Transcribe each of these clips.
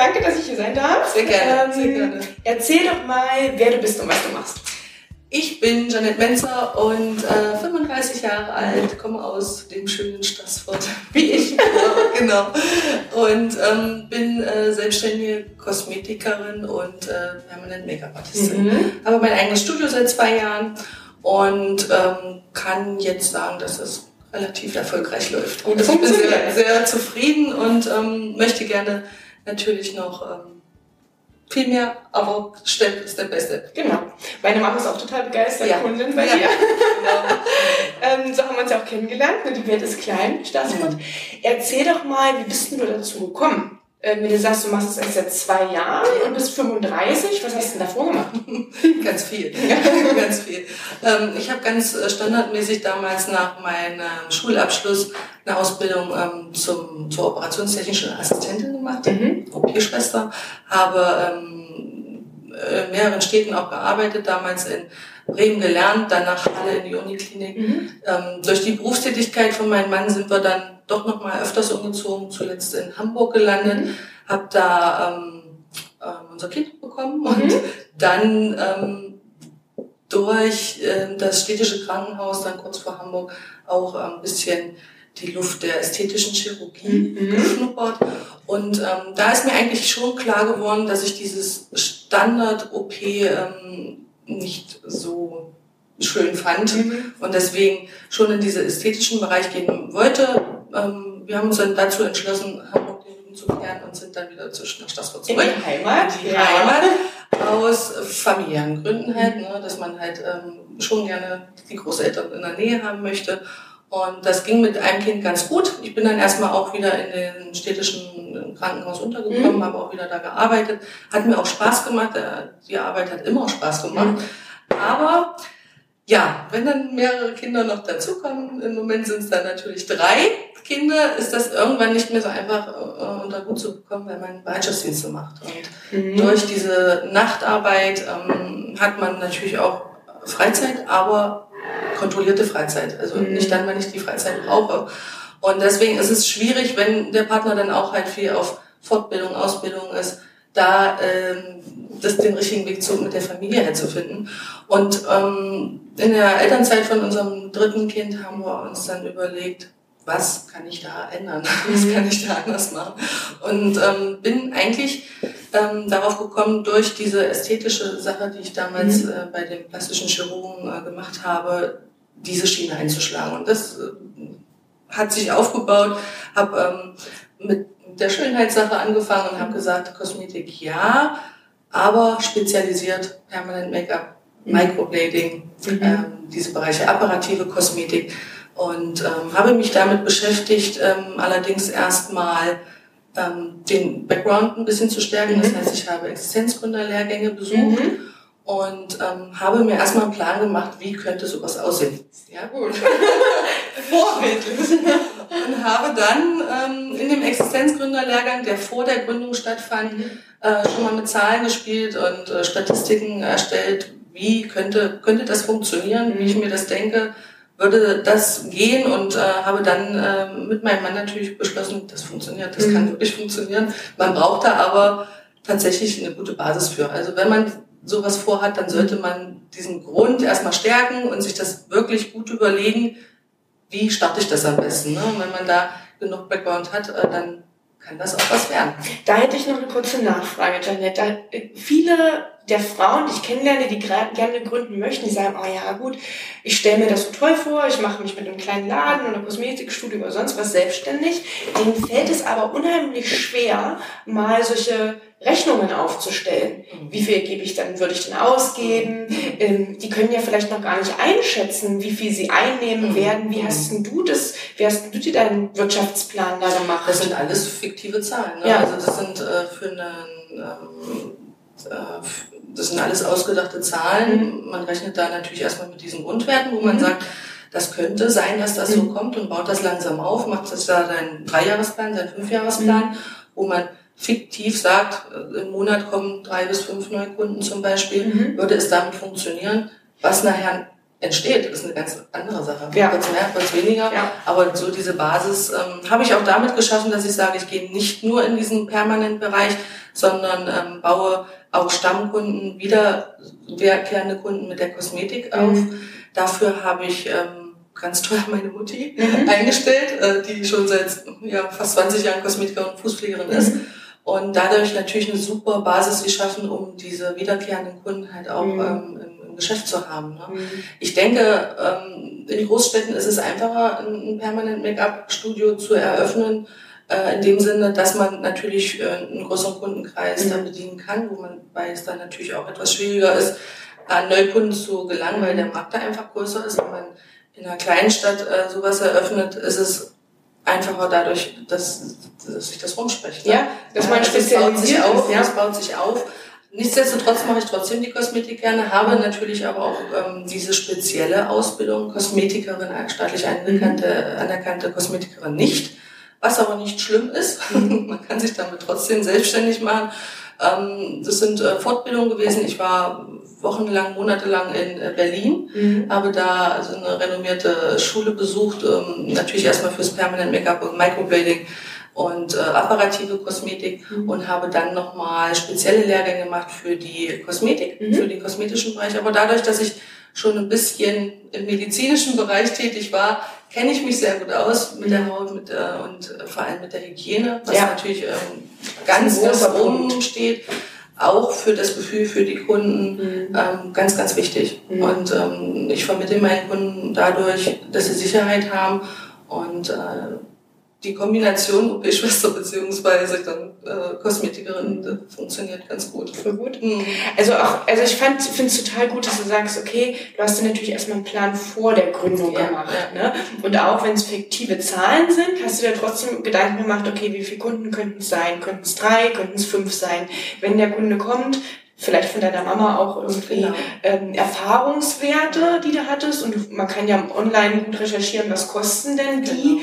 Danke, dass ich hier sein darf. Sehr gerne, ähm, sehr gerne. Erzähl doch mal, wer du bist und was du machst. Ich bin Janet Menzer und äh, 35 Jahre alt, komme aus dem schönen Stassfurt, wie ich. genau. Und ähm, bin äh, selbstständige Kosmetikerin und äh, permanent Make-up-Artistin. Mhm. Habe mein eigenes Studio seit zwei Jahren und ähm, kann jetzt sagen, dass es relativ erfolgreich läuft. Und also ich bin sehr, sehr zufrieden und ähm, möchte gerne natürlich noch ähm, viel mehr, aber Steff ist der Beste. Genau. Meine Mama ist auch total begeistert, ja. Kundin bei ja. dir. Genau. ähm, so haben wir uns ja auch kennengelernt. Ne, die Welt ist klein, Staatsfurt. Mhm. Erzähl doch mal, wie bist du dazu gekommen? Wenn du sagst, du machst es erst seit zwei Jahren und bist 35, was hast du denn davor gemacht? ganz viel, ganz viel. Ähm, ich habe ganz äh, standardmäßig damals nach meinem Schulabschluss eine Ausbildung ähm, zum, zur operationstechnischen Assistentin gemacht, mhm. OP-Schwester, habe ähm, in mehreren Städten auch gearbeitet, damals in Bremen gelernt, danach alle in die Uniklinik. Mhm. Ähm, durch die Berufstätigkeit von meinem Mann sind wir dann doch noch mal öfters umgezogen, zuletzt in Hamburg gelandet, mhm. habe da ähm, äh, unser Kind bekommen und mhm. dann ähm, durch äh, das städtische Krankenhaus, dann kurz vor Hamburg, auch ein bisschen die Luft der ästhetischen Chirurgie mhm. geschnuppert. Und ähm, da ist mir eigentlich schon klar geworden, dass ich dieses Standard-OP ähm, nicht so schön fand mhm. und deswegen schon in diesen ästhetischen Bereich gehen wollte. Ähm, wir haben uns dann dazu entschlossen, Hamburg den Rücken zu kehren und sind dann wieder zwischen nach Stassfurt zurück. In die Heimat? In die ja. Heimat. Aus familiären Gründen halt, ne, dass man halt ähm, schon gerne die Großeltern in der Nähe haben möchte. Und das ging mit einem Kind ganz gut. Ich bin dann erstmal auch wieder in den städtischen Krankenhaus untergekommen, mhm. habe auch wieder da gearbeitet. Hat mir auch Spaß gemacht. Die Arbeit hat immer Spaß gemacht. Mhm. Aber ja, wenn dann mehrere Kinder noch dazukommen, im Moment sind es dann natürlich drei Kinder, ist das irgendwann nicht mehr so einfach äh, unter Hut zu bekommen, wenn man Bereitschaftsdienste macht. Und mhm. durch diese Nachtarbeit ähm, hat man natürlich auch Freizeit, aber kontrollierte Freizeit. Also mhm. nicht dann, wenn ich die Freizeit brauche. Und deswegen ist es schwierig, wenn der Partner dann auch halt viel auf Fortbildung, Ausbildung ist, da ähm, das, den richtigen Weg zu, mit der Familie halt zu finden. Und ähm, in der Elternzeit von unserem dritten Kind haben wir uns dann überlegt, was kann ich da ändern? Was mhm. kann ich da anders machen? Und ähm, bin eigentlich ähm, darauf gekommen, durch diese ästhetische Sache, die ich damals mhm. äh, bei den plastischen Chirurgen äh, gemacht habe, diese Schiene einzuschlagen. Und das äh, hat sich aufgebaut, habe ähm, mit der Schönheitssache angefangen und habe gesagt, Kosmetik ja, aber spezialisiert Permanent Make-up, mhm. Microblading, mhm. ähm, diese Bereiche apparative Kosmetik und ähm, habe mich damit beschäftigt, ähm, allerdings erstmal ähm, den Background ein bisschen zu stärken. Mhm. Das heißt, ich habe Existenzgründerlehrgänge besucht mhm. Und ähm, habe mir erstmal einen Plan gemacht, wie könnte sowas aussehen. Ja, gut. Vorbildlich. und habe dann ähm, in dem Existenzgründerlehrgang, der vor der Gründung stattfand, mhm. äh, schon mal mit Zahlen gespielt und äh, Statistiken erstellt, wie könnte, könnte das funktionieren, wie ich mir das denke, würde das gehen und äh, habe dann äh, mit meinem Mann natürlich beschlossen, das funktioniert, das mhm. kann wirklich funktionieren. Man braucht da aber tatsächlich eine gute Basis für. Also wenn man sowas vorhat, dann sollte man diesen Grund erstmal stärken und sich das wirklich gut überlegen, wie starte ich das am besten. Ne? Und wenn man da genug Background hat, äh, dann kann das auch was werden. Da hätte ich noch eine kurze Nachfrage, Janette. Äh, viele der Frauen, die ich kennenlerne, die gerne gründen möchten, die sagen, oh ja gut, ich stelle mir das so toll vor, ich mache mich mit einem kleinen Laden oder Kosmetikstudio oder sonst was selbstständig. Denen fällt es aber unheimlich schwer, mal solche Rechnungen aufzustellen. Mhm. Wie viel gebe ich dann, würde ich denn ausgeben? Ähm, die können ja vielleicht noch gar nicht einschätzen, wie viel sie einnehmen mhm. werden. Wie hast denn du das, wie hast du dir deinen Wirtschaftsplan da gemacht? Das sind alles fiktive Zahlen. Ne? Ja. Also das sind äh, für einen ähm, äh, das sind alles ausgedachte Zahlen. Man rechnet da natürlich erstmal mit diesen Grundwerten, wo man mhm. sagt, das könnte sein, dass das so mhm. kommt und baut das langsam auf, macht das da seinen Dreijahresplan, seinen Fünfjahresplan, mhm. wo man fiktiv sagt, äh, im Monat kommen drei bis fünf neue Kunden zum Beispiel, mhm. würde es damit funktionieren, was nachher entsteht, ist eine ganz andere Sache. Ja. Kurz mehr, kurz weniger. Ja. Aber so diese Basis ähm, habe ich auch damit geschaffen, dass ich sage, ich gehe nicht nur in diesen permanenten Bereich, sondern ähm, baue auch Stammkunden, wiederkehrende Kunden mit der Kosmetik auf. Mhm. Dafür habe ich ähm, ganz toll meine Mutti mhm. eingestellt, äh, die schon seit ja, fast 20 Jahren Kosmetikerin und Fußpflegerin mhm. ist. Und dadurch natürlich eine super Basis geschaffen, um diese wiederkehrenden Kunden halt auch mhm. ähm, im, im, Geschäft zu haben. Ne? Mhm. Ich denke, ähm, in Großstädten ist es einfacher, ein, ein permanent Make-up-Studio zu eröffnen, äh, in dem Sinne, dass man natürlich äh, einen größeren Kundenkreis mhm. dann bedienen kann, wo man, weil es dann natürlich auch etwas schwieriger ist, an Neukunden zu gelangen, weil der. Markt da einfach größer ist. Wenn man in einer kleinen Stadt äh, sowas eröffnet, ist es einfacher dadurch, dass, dass sich das rumspricht. Ne? Ja, dass man also spezialisiert baut sich auf, ja. Es baut sich auf. Nichtsdestotrotz mache ich trotzdem die Kosmetik gerne, habe natürlich aber auch ähm, diese spezielle Ausbildung, Kosmetikerin, staatlich anerkannte, anerkannte Kosmetikerin nicht was aber nicht schlimm ist. Mhm. Man kann sich damit trotzdem selbstständig machen. Ähm, das sind äh, Fortbildungen gewesen. Ich war wochenlang, monatelang in äh, Berlin, mhm. habe da also eine renommierte Schule besucht, ähm, natürlich erstmal fürs Permanent Make-up und Microblading und äh, apparative Kosmetik mhm. und habe dann nochmal spezielle Lehrgänge gemacht für die Kosmetik, mhm. für den kosmetischen Bereich. Aber dadurch, dass ich schon ein bisschen im medizinischen Bereich tätig war, kenne ich mich sehr gut aus mit der Haut mit, äh, und äh, vor allem mit der Hygiene, was ja. natürlich ähm, ganz ganz oben steht. Auch für das Gefühl für die Kunden mhm. ähm, ganz, ganz wichtig. Mhm. Und ähm, ich vermittle meinen Kunden dadurch, dass sie Sicherheit haben und äh, die Kombination OP-Schwester beziehungsweise dann äh, Kosmetikerin mhm. funktioniert ganz gut. Voll gut. Mhm. Also auch, also ich fand, finde es total gut, dass du sagst, okay, du hast dir natürlich erstmal einen Plan vor der Gründung ja, gemacht. Ja. Ne? Und auch wenn es fiktive Zahlen sind, hast du dir trotzdem Gedanken gemacht, okay, wie viele Kunden könnten es sein? Könnten es drei, könnten es fünf sein? Wenn der Kunde kommt, vielleicht von deiner Mama auch irgendwie genau. ähm, Erfahrungswerte, die du hattest. Und man kann ja online gut recherchieren, was kosten denn die? Genau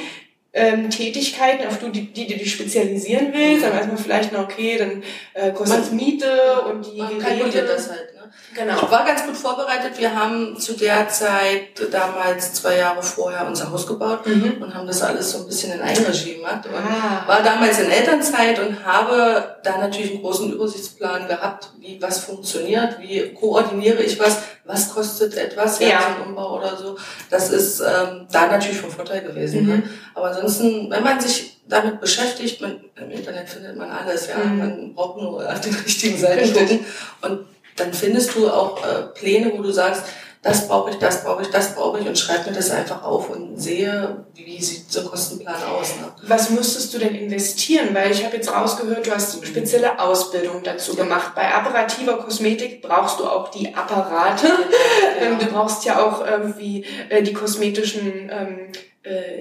ähm, Tätigkeiten, auf die, die du dich spezialisieren willst, dann weiß man vielleicht noch, okay, dann äh, kostet es Miete und die man Geräte. das halt. Genau. Ich war ganz gut vorbereitet. Wir haben zu der Zeit damals zwei Jahre vorher unser Haus gebaut mhm. und haben das alles so ein bisschen in Eigenregie gemacht. Und ah. war damals in Elternzeit und habe da natürlich einen großen Übersichtsplan gehabt, wie was funktioniert, wie koordiniere ich was, was kostet etwas, ja, ein Umbau oder so. Das ist ähm, da natürlich von Vorteil gewesen. Ne? Mhm. Ne? Aber ansonsten, wenn man sich damit beschäftigt, man, im Internet findet man alles, ja. Mhm. Man braucht nur auf den richtigen Seiten gucken. Und dann findest du auch äh, Pläne, wo du sagst, das brauche ich, das brauche ich, das brauche ich und schreib mir das einfach auf und sehe, wie sieht so ein Kostenplan aus. Ne? Was müsstest du denn investieren? Weil ich habe jetzt rausgehört, du hast spezielle Ausbildung dazu ja. gemacht. Bei apparativer Kosmetik brauchst du auch die Apparate. Ja, genau. Du brauchst ja auch irgendwie äh, die kosmetischen ähm, äh,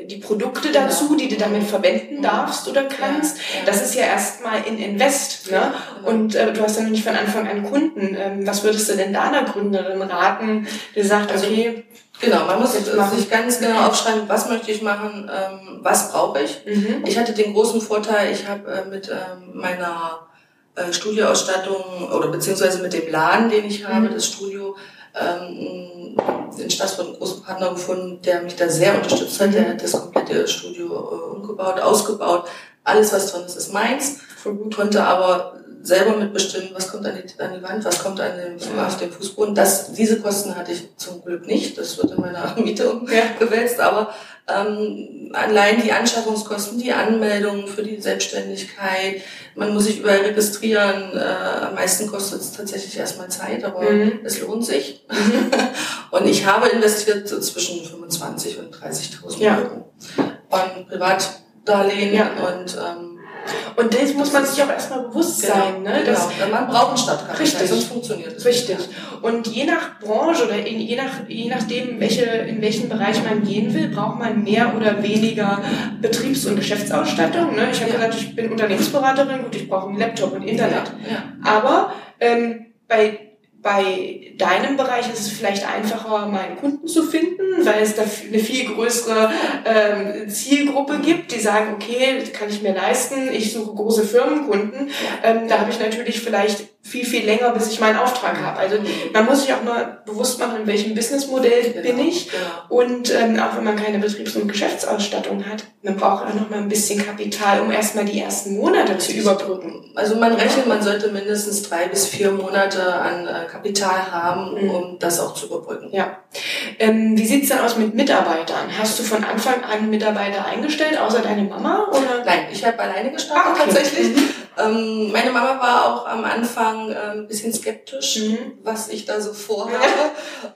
die Produkte dazu, die du damit verwenden darfst oder kannst. Das ist ja erstmal in Invest. Ne? Genau. Und äh, du hast ja noch nicht von Anfang an Kunden. Ähm, was würdest du denn da einer Gründerin raten, die sagt, also, okay, Genau, man muss sich ganz genau aufschreiben, was möchte ich machen, ähm, was brauche ich. Mhm. Ich hatte den großen Vorteil, ich habe äh, mit ähm, meiner äh, Studioausstattung oder beziehungsweise mit dem Laden, den ich habe, mhm. das Studio, ähm, in Stassfurt einen großen Partner gefunden, der mich da sehr unterstützt hat. Der hat das komplette Studio äh, umgebaut, ausgebaut. Alles, was drin ist, ist meins. Konnte aber selber mitbestimmen, was kommt an die, an die Wand, was kommt an den, auf den Fußboden. Das, diese Kosten hatte ich zum Glück nicht. Das wird in meiner Miete umgewälzt. Aber ähm, allein die Anschaffungskosten, die Anmeldungen für die Selbstständigkeit, man muss sich überall registrieren. Äh, am meisten kostet es tatsächlich erstmal Zeit, aber mhm. es lohnt sich. Mhm. und ich habe investiert zwischen 25 und 30.000 ja. Euro an Privatdarlehen ja. und ähm, und das muss man sich auch erstmal bewusst genau, sein. Ne? Genau. Das, man braucht einen Stadtkapital, richtig, sonst funktioniert es Richtig. Und je nach Branche oder in, je, nach, je nachdem, welche, in welchen Bereich man gehen will, braucht man mehr oder weniger Betriebs- und Geschäftsausstattung. Ne? Ich habe ja. gesagt, ich bin Unternehmensberaterin, gut, ich brauche einen Laptop und Internet. Ja. Ja. Aber ähm, bei bei deinem Bereich ist es vielleicht einfacher, mal einen Kunden zu finden, weil es da eine viel größere ähm, Zielgruppe gibt, die sagen, okay, das kann ich mir leisten, ich suche große Firmenkunden. Ähm, da habe ich natürlich vielleicht viel, viel länger, bis ich meinen Auftrag habe. Also man muss sich auch mal bewusst machen, in welchem Businessmodell genau, bin ich. Genau. Und ähm, auch wenn man keine Betriebs- und Geschäftsausstattung hat, man braucht auch noch mal ein bisschen Kapital, um erstmal die ersten Monate zu überbrücken. Also man rechnet, man sollte mindestens drei bis vier Monate an äh, Kapital haben, mhm. um das auch zu überbrücken. Ja. Ähm, wie sieht's denn aus mit Mitarbeitern? Hast du von Anfang an Mitarbeiter eingestellt, außer deine Mama? Oder? Habe alleine gestartet ah, okay. tatsächlich. Mhm. Ähm, meine Mama war auch am Anfang äh, ein bisschen skeptisch, mhm. was ich da so vorhabe.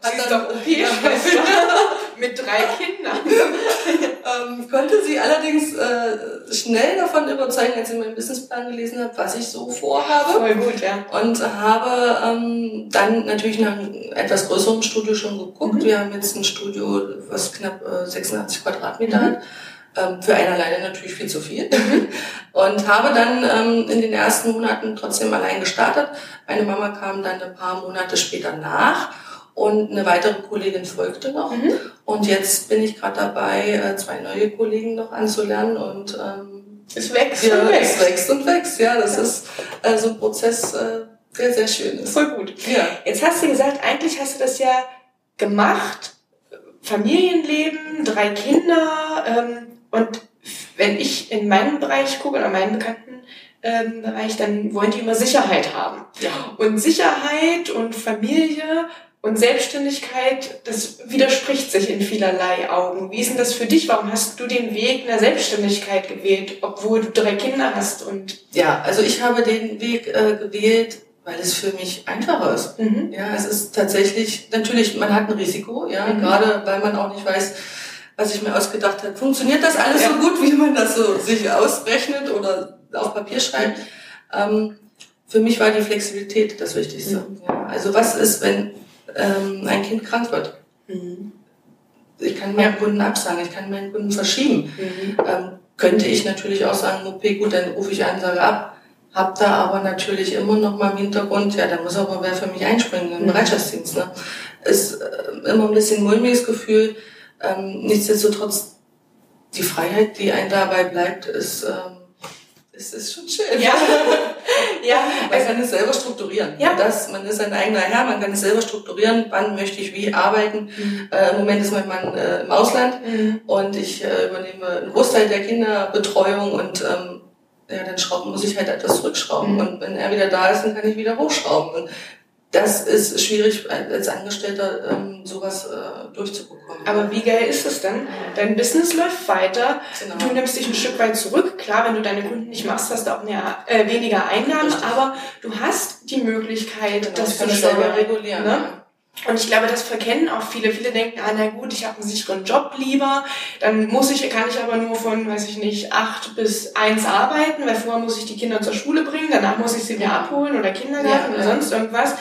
sie ist doch OP-Schwester mit drei Kindern. ähm, konnte sie allerdings äh, schnell davon überzeugen, als ich meinen Businessplan gelesen habe, was ich so vorhabe. Voll gut, ja. Und habe ähm, dann natürlich nach einem etwas größeren Studio schon geguckt. Mhm. Wir haben jetzt ein Studio, was knapp äh, 86 Quadratmeter mhm. hat für einen alleine natürlich viel zu viel. Mhm. Und habe dann ähm, in den ersten Monaten trotzdem allein gestartet. Meine Mama kam dann ein paar Monate später nach und eine weitere Kollegin folgte noch. Mhm. Und jetzt bin ich gerade dabei, äh, zwei neue Kollegen noch anzulernen und ähm, es wächst ja, und wächst. Es wächst und wächst, ja. Das ja. ist äh, so ein Prozess, äh, der sehr schön ist. Voll gut. Ja. Jetzt hast du gesagt, eigentlich hast du das ja gemacht, Familienleben, drei Kinder, ähm, und wenn ich in meinem Bereich gucke oder meinen bekannten ähm, Bereich, dann wollen die immer Sicherheit haben. Ja. Und Sicherheit und Familie und Selbstständigkeit, das widerspricht sich in vielerlei Augen. Wie ist denn das für dich? Warum hast du den Weg einer Selbstständigkeit gewählt, obwohl du drei Kinder hast? Und ja, also ich habe den Weg äh, gewählt, weil es für mich einfacher ist. Mhm. Ja, es ist tatsächlich natürlich, man hat ein Risiko, ja, mhm. gerade weil man auch nicht weiß, was ich mir ausgedacht habe. Funktioniert das alles ja. so gut, wie man das so sich ausrechnet oder auf Papier schreibt? Ähm, für mich war die Flexibilität das Wichtigste. Mhm. Ja, also was ist, wenn ähm, ein Kind krank wird? Mhm. Ich kann meinen Kunden absagen, ich kann meinen Kunden verschieben. Mhm. Ähm, könnte ich natürlich auch sagen, okay, gut, dann rufe ich einen, sage ab. Hab da aber natürlich immer noch mal im Hintergrund, ja, da muss aber wer für mich einspringen, im mhm. Bereitschaftsdienst. Ne? Ist äh, immer ein bisschen mulmiges Gefühl, ähm, nichtsdestotrotz, die Freiheit, die einem dabei bleibt, ist, ähm, ist, ist schon schön. Ja. ja. Man kann es selber strukturieren. Ja. Das, man ist sein eigener Herr, man kann es selber strukturieren, wann möchte ich wie arbeiten. Mhm. Äh, Im Moment ist mein Mann äh, im Ausland mhm. und ich äh, übernehme einen Großteil der Kinderbetreuung und ähm, ja, dann schrauben, muss ich halt etwas zurückschrauben. Mhm. Und wenn er wieder da ist, dann kann ich wieder hochschrauben. Und das ist schwierig als Angestellter ähm, sowas äh, durchzubekommen. Aber wie geil ist es denn? Dein Business läuft weiter, genau. du nimmst dich ein Stück weit zurück. Klar, wenn du deine Kunden nicht machst, hast du auch mehr, äh, weniger Einnahmen, Richtig. aber du hast die Möglichkeit, genau, das zu selber regulieren. Ne? Und ich glaube, das verkennen auch viele. Viele denken, ah, na gut, ich habe einen sicheren Job lieber. Dann muss ich, kann ich aber nur von, weiß ich nicht, acht bis eins arbeiten, weil vorher muss ich die Kinder zur Schule bringen, danach muss ich sie wieder abholen oder Kindergarten ja, oder sonst irgendwas.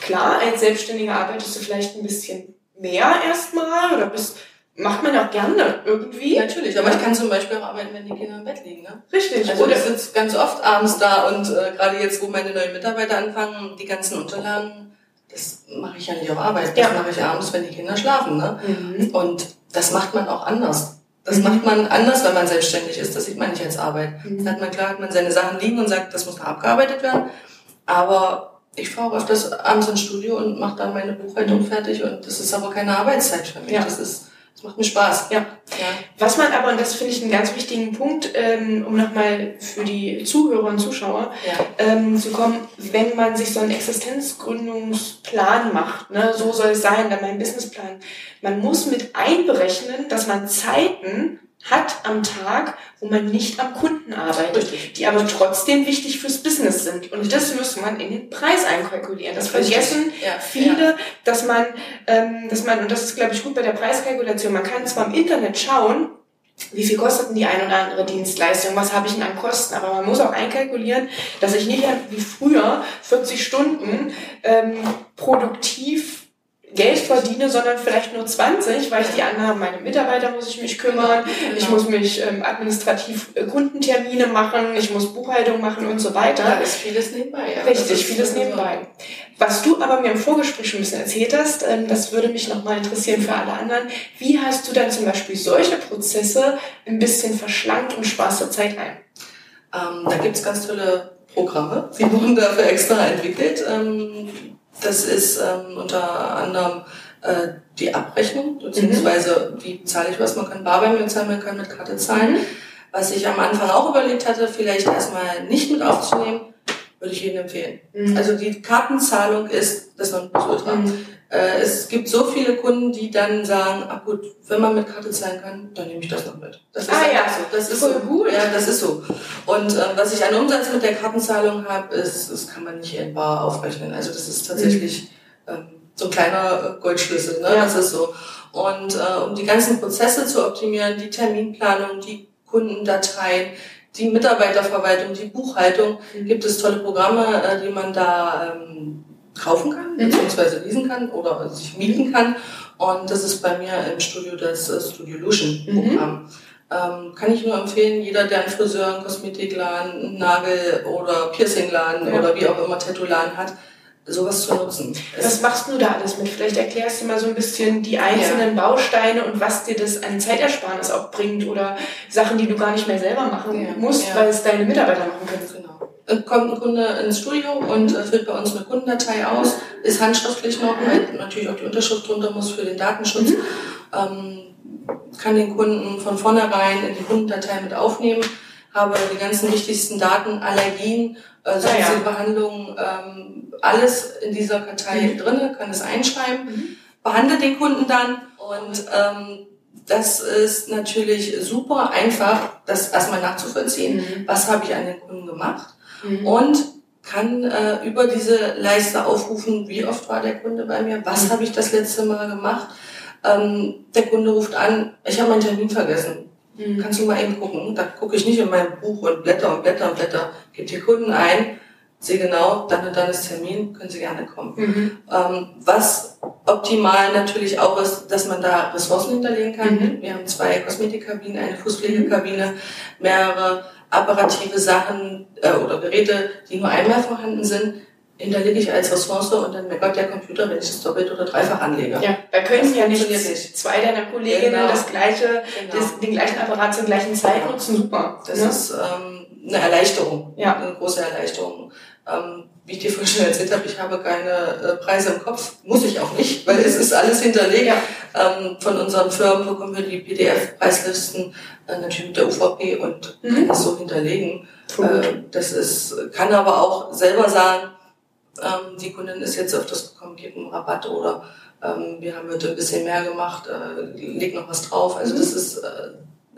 Klar, als Selbstständiger arbeitest du vielleicht ein bisschen mehr erstmal oder bist macht man auch gerne irgendwie. Natürlich, aber ich kann zum Beispiel auch arbeiten, wenn die Kinder im Bett liegen. Ne? Richtig. Also oder ich sitze ganz oft abends da und äh, gerade jetzt, wo meine neuen Mitarbeiter anfangen, die ganzen Unterlagen das mache ich ja nicht auf Arbeit, das ja. mache ich abends, wenn die Kinder schlafen. Ne? Mhm. Und das macht man auch anders. Das mhm. macht man anders, wenn man selbstständig ist. Das sieht man nicht als Arbeit. Mhm. Dann hat man klar, hat man seine Sachen liegen und sagt, das muss noch abgearbeitet werden. Aber ich fahre öfters abends ins Studio und mache dann meine Buchhaltung mhm. fertig und das ist aber keine Arbeitszeit für mich. Ja. Das ist das macht mir Spaß. Ja. ja. Was man aber, und das finde ich einen ganz wichtigen Punkt, ähm, um nochmal für die Zuhörer und Zuschauer ja. ähm, zu kommen, wenn man sich so einen Existenzgründungsplan macht, ne, so soll es sein, dann mein Businessplan, man muss mit einberechnen, dass man Zeiten hat am Tag, wo man nicht am Kunden arbeitet, die aber trotzdem wichtig fürs Business sind. Und das muss man in den Preis einkalkulieren. Das vergessen ja, viele, ja. dass man, ähm, dass man, und das ist, glaube ich, gut bei der Preiskalkulation, man kann zwar im Internet schauen, wie viel kostet denn die ein oder andere Dienstleistung, was habe ich denn an Kosten, aber man muss auch einkalkulieren, dass ich nicht wie früher 40 Stunden ähm, produktiv Geld verdiene, sondern vielleicht nur 20, weil ich die anderen, meine Mitarbeiter muss ich mich kümmern, genau. ich muss mich ähm, administrativ äh, Kundentermine machen, ich muss Buchhaltung machen und so weiter. Da ist vieles nebenbei, ja. Richtig, vieles nebenbei. Was du aber mir im Vorgespräch schon ein bisschen erzählt hast, ähm, das würde mich nochmal interessieren für alle anderen. Wie hast du dann zum Beispiel solche Prozesse ein bisschen verschlankt und sparst der Zeit ein? Ähm, da gibt's ganz tolle Programme, die wurden dafür extra entwickelt. Ähm, das ist ähm, unter anderem äh, die Abrechnung, beziehungsweise mhm. wie zahle ich was. Man kann bar bei mir zahlen, man kann mit Karte zahlen. Mhm. Was ich am Anfang auch überlegt hatte, vielleicht erstmal nicht mit aufzunehmen, würde ich Ihnen empfehlen. Mhm. Also die Kartenzahlung ist das Nonplusultra. Mhm. Äh, es gibt so viele Kunden, die dann sagen, ach gut, wenn man mit Karte zahlen kann, dann nehme ich das noch mit. Das ist ah, ja. so. Das ist Voll so. gut. Ja, das ist so. Und äh, was ich an Umsatz mit der Kartenzahlung habe, ist, das kann man nicht in bar aufrechnen. Also das ist tatsächlich mhm. ähm, so ein kleiner Goldschlüssel. Ne? Ja. Das ist so. Und äh, um die ganzen Prozesse zu optimieren, die Terminplanung, die Kundendateien, die Mitarbeiterverwaltung, die Buchhaltung, mhm. gibt es tolle Programme, äh, die man da ähm, kaufen kann, mhm. beziehungsweise lesen kann oder sich mieten kann. Und das ist bei mir im Studio das äh, Studio Lution Programm. Mhm. Ähm, kann ich nur empfehlen, jeder, der einen Friseur, einen Kosmetikladen, einen Nagel- oder Piercingladen ja. oder wie auch immer Tattoo-Laden hat, sowas zu nutzen. Was machst du da alles mit? Vielleicht erklärst du mal so ein bisschen die einzelnen ja. Bausteine und was dir das an Zeitersparnis auch bringt oder Sachen, die du gar nicht mehr selber machen ja. musst, weil es deine Mitarbeiter machen können. Genau kommt ein Kunde ins Studio und äh, füllt bei uns eine Kundendatei aus, ist handschriftlich noch, weil natürlich auch die Unterschrift drunter muss für den Datenschutz, mhm. ähm, kann den Kunden von vornherein in die Kundendatei mit aufnehmen, habe die ganzen wichtigsten Daten, Allergien, äh, sonstige ah, ja. Behandlungen, ähm, alles in dieser Kartei mhm. drinne, kann es einschreiben, mhm. behandle den Kunden dann und ähm, das ist natürlich super einfach, das erstmal nachzuvollziehen. Mhm. Was habe ich an den Kunden gemacht? Mhm. und kann äh, über diese Leiste aufrufen, wie oft war der Kunde bei mir, was mhm. habe ich das letzte Mal gemacht. Ähm, der Kunde ruft an, ich habe meinen Termin vergessen. Mhm. Kannst du mal eben gucken? Da gucke ich nicht in mein Buch und blätter und blätter und blätter. Gebt die Kunden ein, sehe genau, dann und dann ist Termin, können Sie gerne kommen. Mhm. Ähm, was optimal natürlich auch ist, dass man da Ressourcen hinterlegen kann. Mhm. Wir haben zwei Kosmetikkabinen, eine Fußpflegekabine, mehrere apparative Sachen äh, oder Geräte, die nur einmal vorhanden sind, hinterlege ich als Ressource und dann meckert der Computer, wenn ich es doppelt oder dreifach anlege. Ja, da können ja nicht, nicht zwei deiner Kolleginnen genau. das gleiche, genau. das, den gleichen Apparat zur gleichen Zeit nutzen. Super. Das ne? ist ähm, eine Erleichterung, ja. eine große Erleichterung. Ähm, wie ich dir vorhin schon erzählt habe, ich habe keine äh, Preise im Kopf, muss ich auch nicht, weil es ist alles hinterlegt. Ja. Ähm, von unseren Firmen bekommen wir die PDF-Preislisten äh, natürlich mit der UVP und mhm. kann das so hinterlegen. Äh, das ist, kann aber auch selber sagen, ähm, die Kundin ist jetzt auf das gekommen, gibt einen Rabatt oder ähm, wir haben heute ein bisschen mehr gemacht, äh, leg noch was drauf. Also mhm. das ist, äh,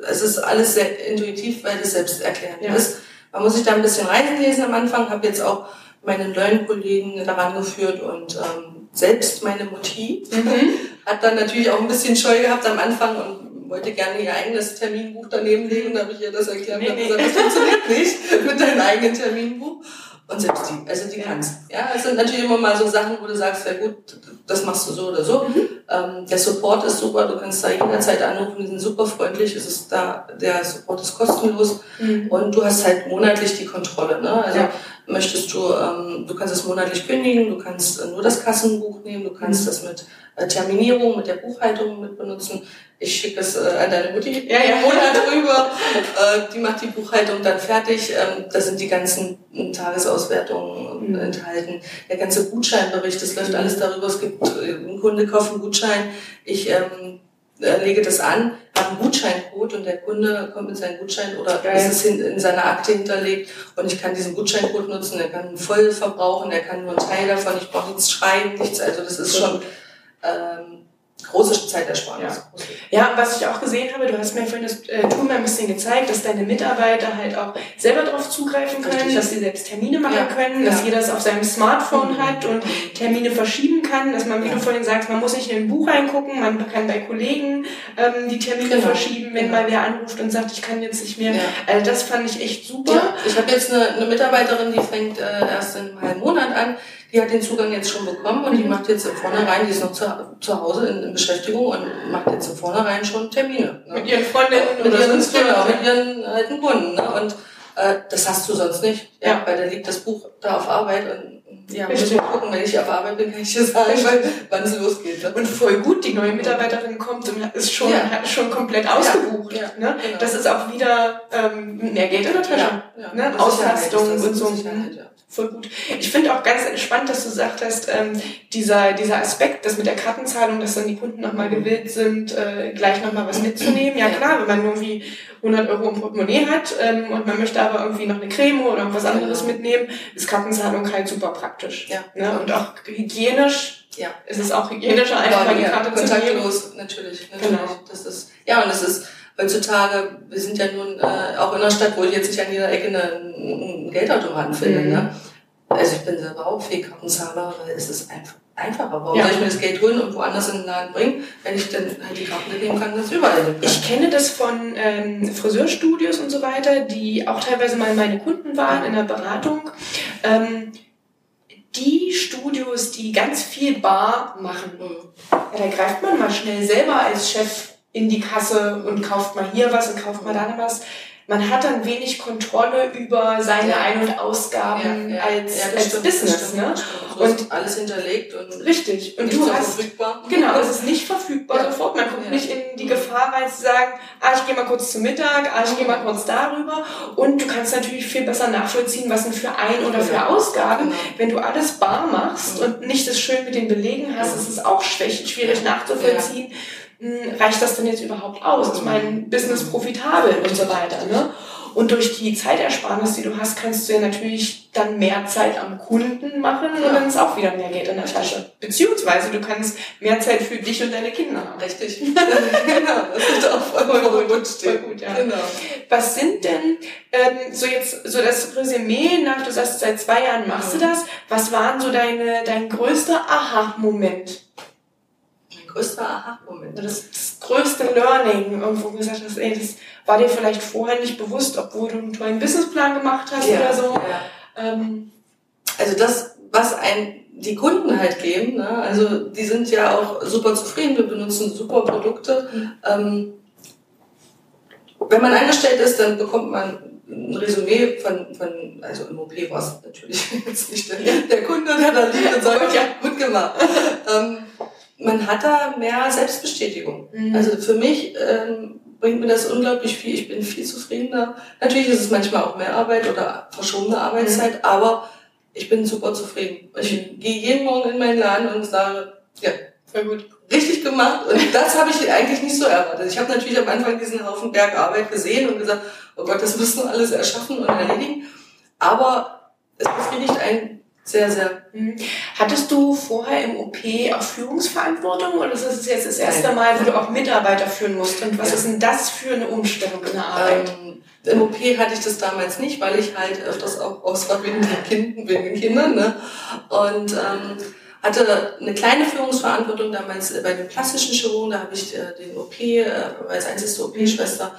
es ist alles sehr intuitiv, weil es selbst erklärend ja. ist. Man muss sich da ein bisschen reinlesen am Anfang, habe jetzt auch meine neuen Kollegen daran geführt und ähm, selbst meine Mutti mhm. hat dann natürlich auch ein bisschen Scheu gehabt am Anfang und wollte gerne ihr eigenes Terminbuch daneben legen. Da habe ich ihr das erklärt und nee, gesagt, das funktioniert nicht mit deinem eigenen Terminbuch. Und selbst die, also die kannst. Ja, es sind natürlich immer mal so Sachen, wo du sagst, ja gut, das machst du so oder so. Mhm. Ähm, der Support ist super, du kannst da jederzeit anrufen, die sind super freundlich, es ist da, der Support ist kostenlos mhm. und du hast halt monatlich die Kontrolle. Ne? Also ja. Möchtest du, ähm, du kannst es monatlich kündigen, du kannst äh, nur das Kassenbuch nehmen, du kannst mhm. das mit äh, Terminierung, mit der Buchhaltung mit benutzen. Ich schicke es äh, an deine Mutti ja, ja. Monat rüber. Äh, die macht die Buchhaltung dann fertig. Ähm, da sind die ganzen Tagesauswertungen mhm. enthalten. Der ganze Gutscheinbericht, das läuft mhm. alles darüber. Es gibt äh, ein Kunde kauft einen Gutschein. Ich ähm, äh, lege das an, habe einen Gutscheincode und der Kunde kommt mit seinem Gutschein oder Geil. ist es in, in seiner Akte hinterlegt und ich kann diesen Gutscheincode nutzen. Er kann voll verbrauchen, er kann nur einen Teil davon. Ich brauche nichts schreiben, nichts. Also das ist schon ähm, große Zeitersparnis. Ja. ja, was ich auch gesehen habe, du hast mir vorhin das äh, Tool mal ein bisschen gezeigt, dass deine Mitarbeiter halt auch selber darauf zugreifen können, Richtig. dass sie selbst Termine machen ja. können, dass ja. jeder es auf seinem Smartphone mhm. hat und Termine verschieben kann, dass man, wie du vorhin sagst, man muss nicht in ein Buch reingucken, man kann bei Kollegen ähm, die Termine genau. verschieben, wenn genau. mal wer anruft und sagt, ich kann jetzt nicht mehr. Also das fand ich echt super. Ich habe jetzt eine, eine Mitarbeiterin, die fängt äh, erst in einem halben Monat an, Die hat den Zugang jetzt schon bekommen und die mhm. macht jetzt im Vornherein, die ist noch zu, zu Hause in, in Beschäftigung und macht jetzt im Vornherein schon Termine. Ne? Mit ihren Freundinnen mit oder ihren, genau, mit ihren alten Kunden. Ne? Und äh, das hast du sonst nicht. Ja, weil da liegt das Buch da auf Arbeit und ja, müssen wir gucken, wenn ich auf Arbeit bin, kann ich dir sagen, wann es losgeht. Ne? Und voll gut, die neue Mitarbeiterin kommt und ist schon, ja. schon komplett ausgebucht. Ja. Ne? Genau. Das ist auch wieder ähm, mehr Geld in der Tasche. Ja. Ne? Auslastung und so. Ja voll gut. Ich finde auch ganz spannend, dass du gesagt hast, ähm, dieser, dieser Aspekt, dass mit der Kartenzahlung, dass dann die Kunden nochmal gewillt sind, äh, gleich nochmal was mitzunehmen. Ja klar, wenn man irgendwie 100 Euro im Portemonnaie hat ähm, und man möchte aber irgendwie noch eine Creme oder irgendwas anderes mitnehmen, ist Kartenzahlung halt super praktisch. Ja. Ne? Und auch hygienisch ja. Es ist auch hygienischer, einfach mal die Karte zu Kontaktlos, natürlich. natürlich. Genau. Das ist, ja, und es ist heutzutage, wir sind ja nun äh, auch in einer Stadt, wo ich jetzt nicht an jeder Ecke einen, einen Geldautomaten finde. Mhm. Ne? Also ich bin selber auch Fee-Kartenzahler, weil es ist einfach einfacher. Warum ja. soll ich mir das Geld holen und woanders in den Laden bringen, wenn ich dann halt die Karten nehmen kann, das überall nehmen Ich kenne das von ähm, Friseurstudios und so weiter, die auch teilweise mal meine Kunden waren in der Beratung. Ähm, die Studios, die ganz viel Bar machen, mhm. da greift man mal schnell selber als Chef in die Kasse und kauft mal hier was und kauft mal da was. Man hat dann wenig Kontrolle über seine ja. Ein- und Ausgaben ja, ja. als, als stimmt, Business. Stimmt, ne? Und alles hinterlegt und richtig. Und du hast verfügbar. Genau, es ist nicht verfügbar sofort. Man kommt nicht in die Gefahr rein zu sagen, ah, ich gehe mal kurz zum Mittag, ah, ich gehe mal kurz darüber. Und du kannst natürlich viel besser nachvollziehen, was sind für Ein- oder für genau. Ausgaben. Genau. Wenn du alles bar machst mhm. und nicht das schön mit den Belegen hast, ist es auch schwierig nachzuvollziehen reicht das denn jetzt überhaupt aus? Ist mein Business profitabel und so weiter, ne? Und durch die Zeitersparnis, die du hast, kannst du ja natürlich dann mehr Zeit am Kunden machen und dann ist auch wieder mehr Geld in der Tasche. Beziehungsweise du kannst mehr Zeit für dich und deine Kinder haben. Richtig. genau, das ist auch voll, voll, voll gut. Voll gut ja. Genau. Was sind denn ähm, so jetzt so das Resümee nach, du sagst, seit zwei Jahren machst mhm. du das. Was waren so deine dein größter Aha-Moment? Größter Aha-Moment. Das, das größte Learning, irgendwo gesagt hast, ey, das war dir vielleicht vorher nicht bewusst, obwohl du einen tollen Businessplan gemacht hast ja, oder so. Ja. Ähm, also das, was ein die Kunden halt geben, ne? also die sind ja auch super zufrieden, wir benutzen super Produkte. Mhm. Ähm, wenn man angestellt ist, dann bekommt man ein Resümee von, von also im OP war es natürlich jetzt nicht der, der Kunde, der da liegt und sagt, ja, gut gemacht. ähm, man hat da mehr Selbstbestätigung. Mhm. Also für mich ähm, bringt mir das unglaublich viel. Ich bin viel zufriedener. Natürlich ist es manchmal auch mehr Arbeit oder verschobene Arbeitszeit, mhm. aber ich bin super zufrieden. Ich mhm. gehe jeden Morgen in meinen Laden und sage, ja, voll gut, richtig gemacht. Und das habe ich eigentlich nicht so erwartet. Ich habe natürlich am Anfang diesen Haufen Berg Arbeit gesehen und gesagt, oh Gott, das müssen wir alles erschaffen und erledigen. Aber es befriedigt einen sehr, sehr. Mhm. Hattest du vorher im OP auch Führungsverantwortung oder ist es jetzt das erste Mal, wo du auch Mitarbeiter führen musst? Und was ja. ist denn das für eine Umstellung in der Arbeit? Ähm, Im OP hatte ich das damals nicht, weil ich halt öfters auch aus war wegen den Kindern, wegen den Kindern. Ne? Und ähm, hatte eine kleine Führungsverantwortung damals bei den plastischen Chirurgen, da habe ich äh, den OP äh, als einzige OP-Schwester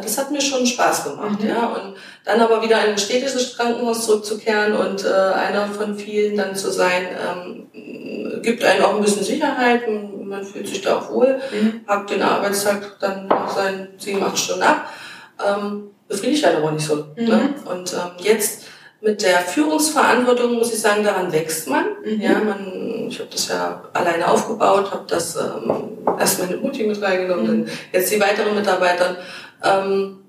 das hat mir schon Spaß gemacht, mhm. ja. Und dann aber wieder in ein städtisches Krankenhaus zurückzukehren und äh, einer von vielen dann zu sein, ähm, gibt einen auch ein bisschen Sicherheit. Man fühlt sich da auch wohl, mhm. packt den Arbeitstag dann nach seinen sieben, acht Stunden ab. Ähm, befriedigt einen aber nicht so. Mhm. Ne? Und ähm, jetzt mit der Führungsverantwortung muss ich sagen, daran wächst man. Mhm. Ja, man, ich habe das ja alleine aufgebaut, habe das ähm, erst meine Mutti mit reingenommen, mhm. dann jetzt die weiteren Mitarbeiter. Ähm,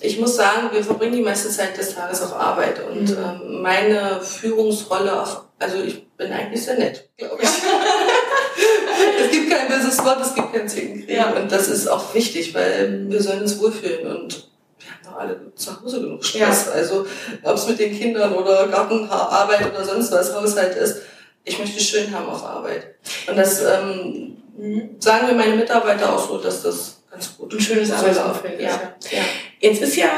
ich muss sagen, wir verbringen die meiste Zeit des Tages auf Arbeit und mhm. ähm, meine Führungsrolle auf, also ich bin eigentlich sehr nett, glaube ich. es gibt kein böses Wort, es gibt kein Zickenkrieg ja. und das ist auch wichtig, weil wir sollen uns wohlfühlen und wir haben doch alle zu Hause genug Stress. Ja. Also ob es mit den Kindern oder Gartenarbeit oder sonst was Haushalt ist, ich möchte schön haben auf Arbeit. Und das ähm, mhm. sagen wir meine Mitarbeiter auch so, dass das ganz gut. Ein schönes Arbeitsumfeld ja. ja. Jetzt ist ja,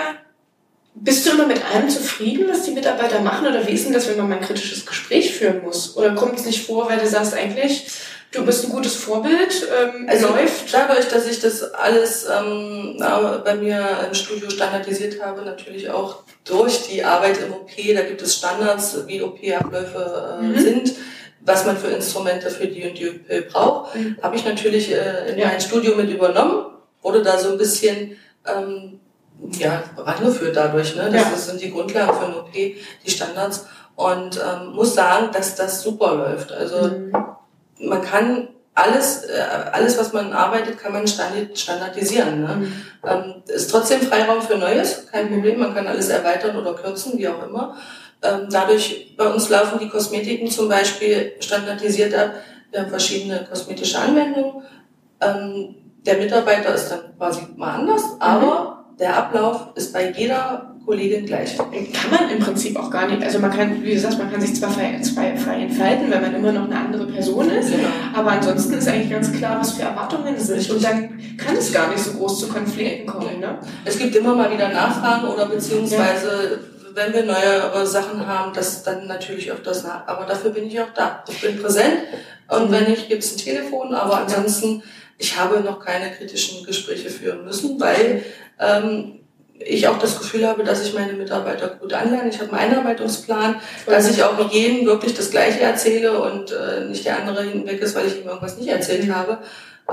bist du immer mit allem zufrieden, was die Mitarbeiter machen? Oder wie ist denn das, wenn man mal ein kritisches Gespräch führen muss? Oder kommt es nicht vor, weil du sagst, eigentlich Du bist ein gutes Vorbild, ähm, also läuft. Dadurch, dass ich das alles ähm, bei mir im Studio standardisiert habe, natürlich auch durch die Arbeit im OP, da gibt es Standards, wie OP-Abläufe äh, mhm. sind, was man für Instrumente für die und die OP braucht, mhm. habe ich natürlich äh, in ja. mein Studio mit übernommen, wurde da so ein bisschen ähm, ja, rangeführt dadurch. Ne? Das, ja. das sind die Grundlagen für ein OP, die Standards. Und ähm, muss sagen, dass das super läuft. Also mhm. man kann alles, äh, alles, was man arbeitet, kann man standardisieren. Ne? Mhm. Ähm, ist trotzdem Freiraum für Neues, kein mhm. Problem. Man kann alles erweitern oder kürzen, wie auch immer. Ähm, dadurch, bei uns laufen die Kosmetiken zum Beispiel standardisiert ab. Wir haben verschiedene kosmetische Anwendungen. Ähm, der Mitarbeiter ist dann quasi mal anders, mhm. aber der Ablauf ist bei jeder Kollegin gleich. Kann man im Prinzip auch gar nicht. Also man kann, wie du sagst, man kann sich zwar frei, frei entfalten, weil man immer noch eine andere Person ist, genau. aber ansonsten ist eigentlich ganz klar, was für Erwartungen es sind. Und dann kann es gar nicht so groß zu Konflikten kommen. Ne? Es gibt immer mal wieder Nachfragen oder beziehungsweise ja wenn wir neue Sachen haben, das dann natürlich auch das nach. Aber dafür bin ich auch da. Ich bin präsent und mhm. wenn nicht, gibt es ein Telefon. Aber ansonsten, ich habe noch keine kritischen Gespräche führen müssen, weil ähm, ich auch das Gefühl habe, dass ich meine Mitarbeiter gut anlerne. Ich habe einen Einarbeitungsplan, dass ich auch jedem wirklich das Gleiche erzähle und äh, nicht der andere hinweg ist, weil ich ihm irgendwas nicht erzählt mhm. habe.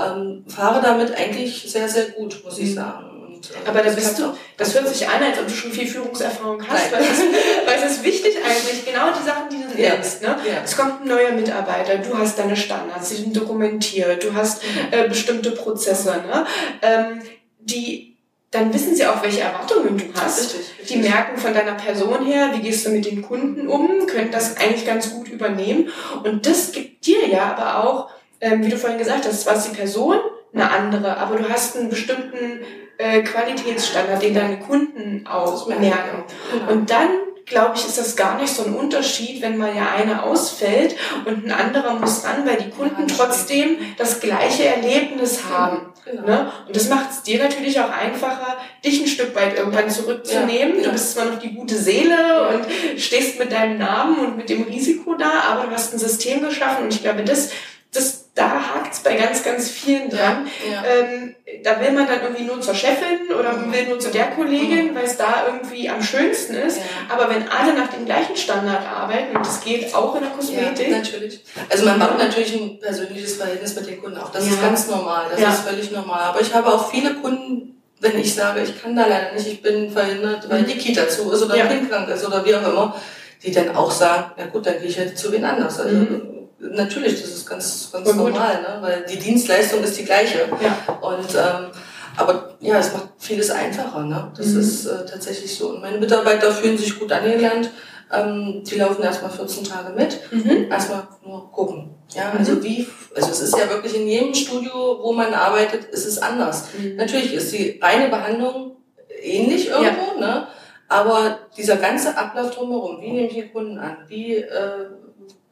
Ähm, fahre damit eigentlich sehr, sehr gut, muss ich mhm. sagen. Und, äh, Aber da bist du, das hört sich an, als ob du schon viel Führungserfahrung hast, weil es, weil es ist wichtig eigentlich, genau die Sachen, die du ja. nennst. Ne? Ja. Es kommt ein neuer Mitarbeiter, du hast deine Standards, die sind dokumentiert, du hast mhm. äh, bestimmte Prozesse, ne? ähm, die dann wissen sie auch, welche Erwartungen du hast. Richtig, richtig. Die merken von deiner Person her, wie gehst du mit den Kunden um, können das eigentlich ganz gut übernehmen. Und das gibt dir ja aber auch, ähm, wie du vorhin gesagt hast, zwar ist die Person eine andere, aber du hast einen bestimmten äh, Qualitätsstandard, den deine Kunden auch merken. Und dann glaube ich, ist das gar nicht so ein Unterschied, wenn mal ja eine ausfällt und ein anderer muss ran, weil die Kunden trotzdem das gleiche Erlebnis haben. Genau. Ne? Und das macht es dir natürlich auch einfacher, dich ein Stück weit irgendwann zurückzunehmen. Ja, ja. Du bist zwar noch die gute Seele und stehst mit deinem Namen und mit dem Risiko da, aber du hast ein System geschaffen und ich glaube, das, das da hakt es bei ganz, ganz vielen dran. Ja, ja. Ähm, da will man dann irgendwie nur zur Chefin oder man will nur zu der Kollegin, mhm. weil es da irgendwie am schönsten ist. Ja. Aber wenn alle nach dem gleichen Standard arbeiten, und das geht auch in der Kosmetik. Ja, natürlich. Also man macht natürlich ein persönliches Verhältnis mit den Kunden auch. Das ist ganz normal. Das ist völlig normal. Aber ich habe auch viele Kunden, wenn ich sage, ich kann da leider nicht, ich bin verhindert, weil mhm. die Kita zu ist oder ja. Kind krank ist oder wie auch immer, die dann auch sagen, na gut, dann gehe ich halt zu wen anders. Also, mhm Natürlich, das ist ganz, ganz normal, ne? weil die Dienstleistung ist die gleiche. Ja. Und ähm, aber ja, es macht vieles einfacher. Ne? Das mhm. ist äh, tatsächlich so. Und meine Mitarbeiter fühlen sich gut angelernt. Ähm, die laufen erstmal 14 Tage mit. Mhm. Erstmal nur gucken. Ja, mhm. also wie, also es ist ja wirklich in jedem Studio, wo man arbeitet, ist es anders. Mhm. Natürlich ist die reine Behandlung ähnlich irgendwo, ja. ne? Aber dieser ganze Ablauf drumherum, wie nehme ich den Kunden an? Wie äh,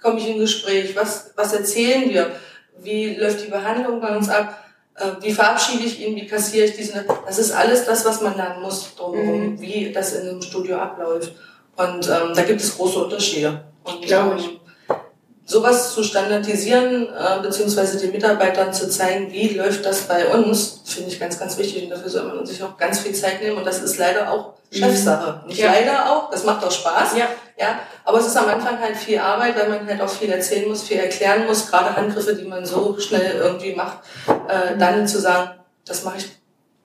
komme ich in Gespräch? Was, was erzählen wir? Wie läuft die Behandlung bei uns ab? Äh, wie verabschiede ich ihn? Wie kassiere ich diesen? Das ist alles das, was man lernen muss drumherum, mhm. wie das in einem Studio abläuft. Und ähm, da gibt es große Unterschiede. Und, Glaube ich. Sowas zu standardisieren, äh, beziehungsweise den Mitarbeitern zu zeigen, wie läuft das bei uns, finde ich ganz, ganz wichtig. Und dafür soll man sich auch ganz viel Zeit nehmen. Und das ist leider auch mhm. Chefsache. Nicht ja. leider auch, das macht auch Spaß. Ja. ja. Aber es ist am Anfang halt viel Arbeit, weil man halt auch viel erzählen muss, viel erklären muss, gerade Handgriffe, die man so schnell irgendwie macht, äh, dann zu sagen, das mache ich,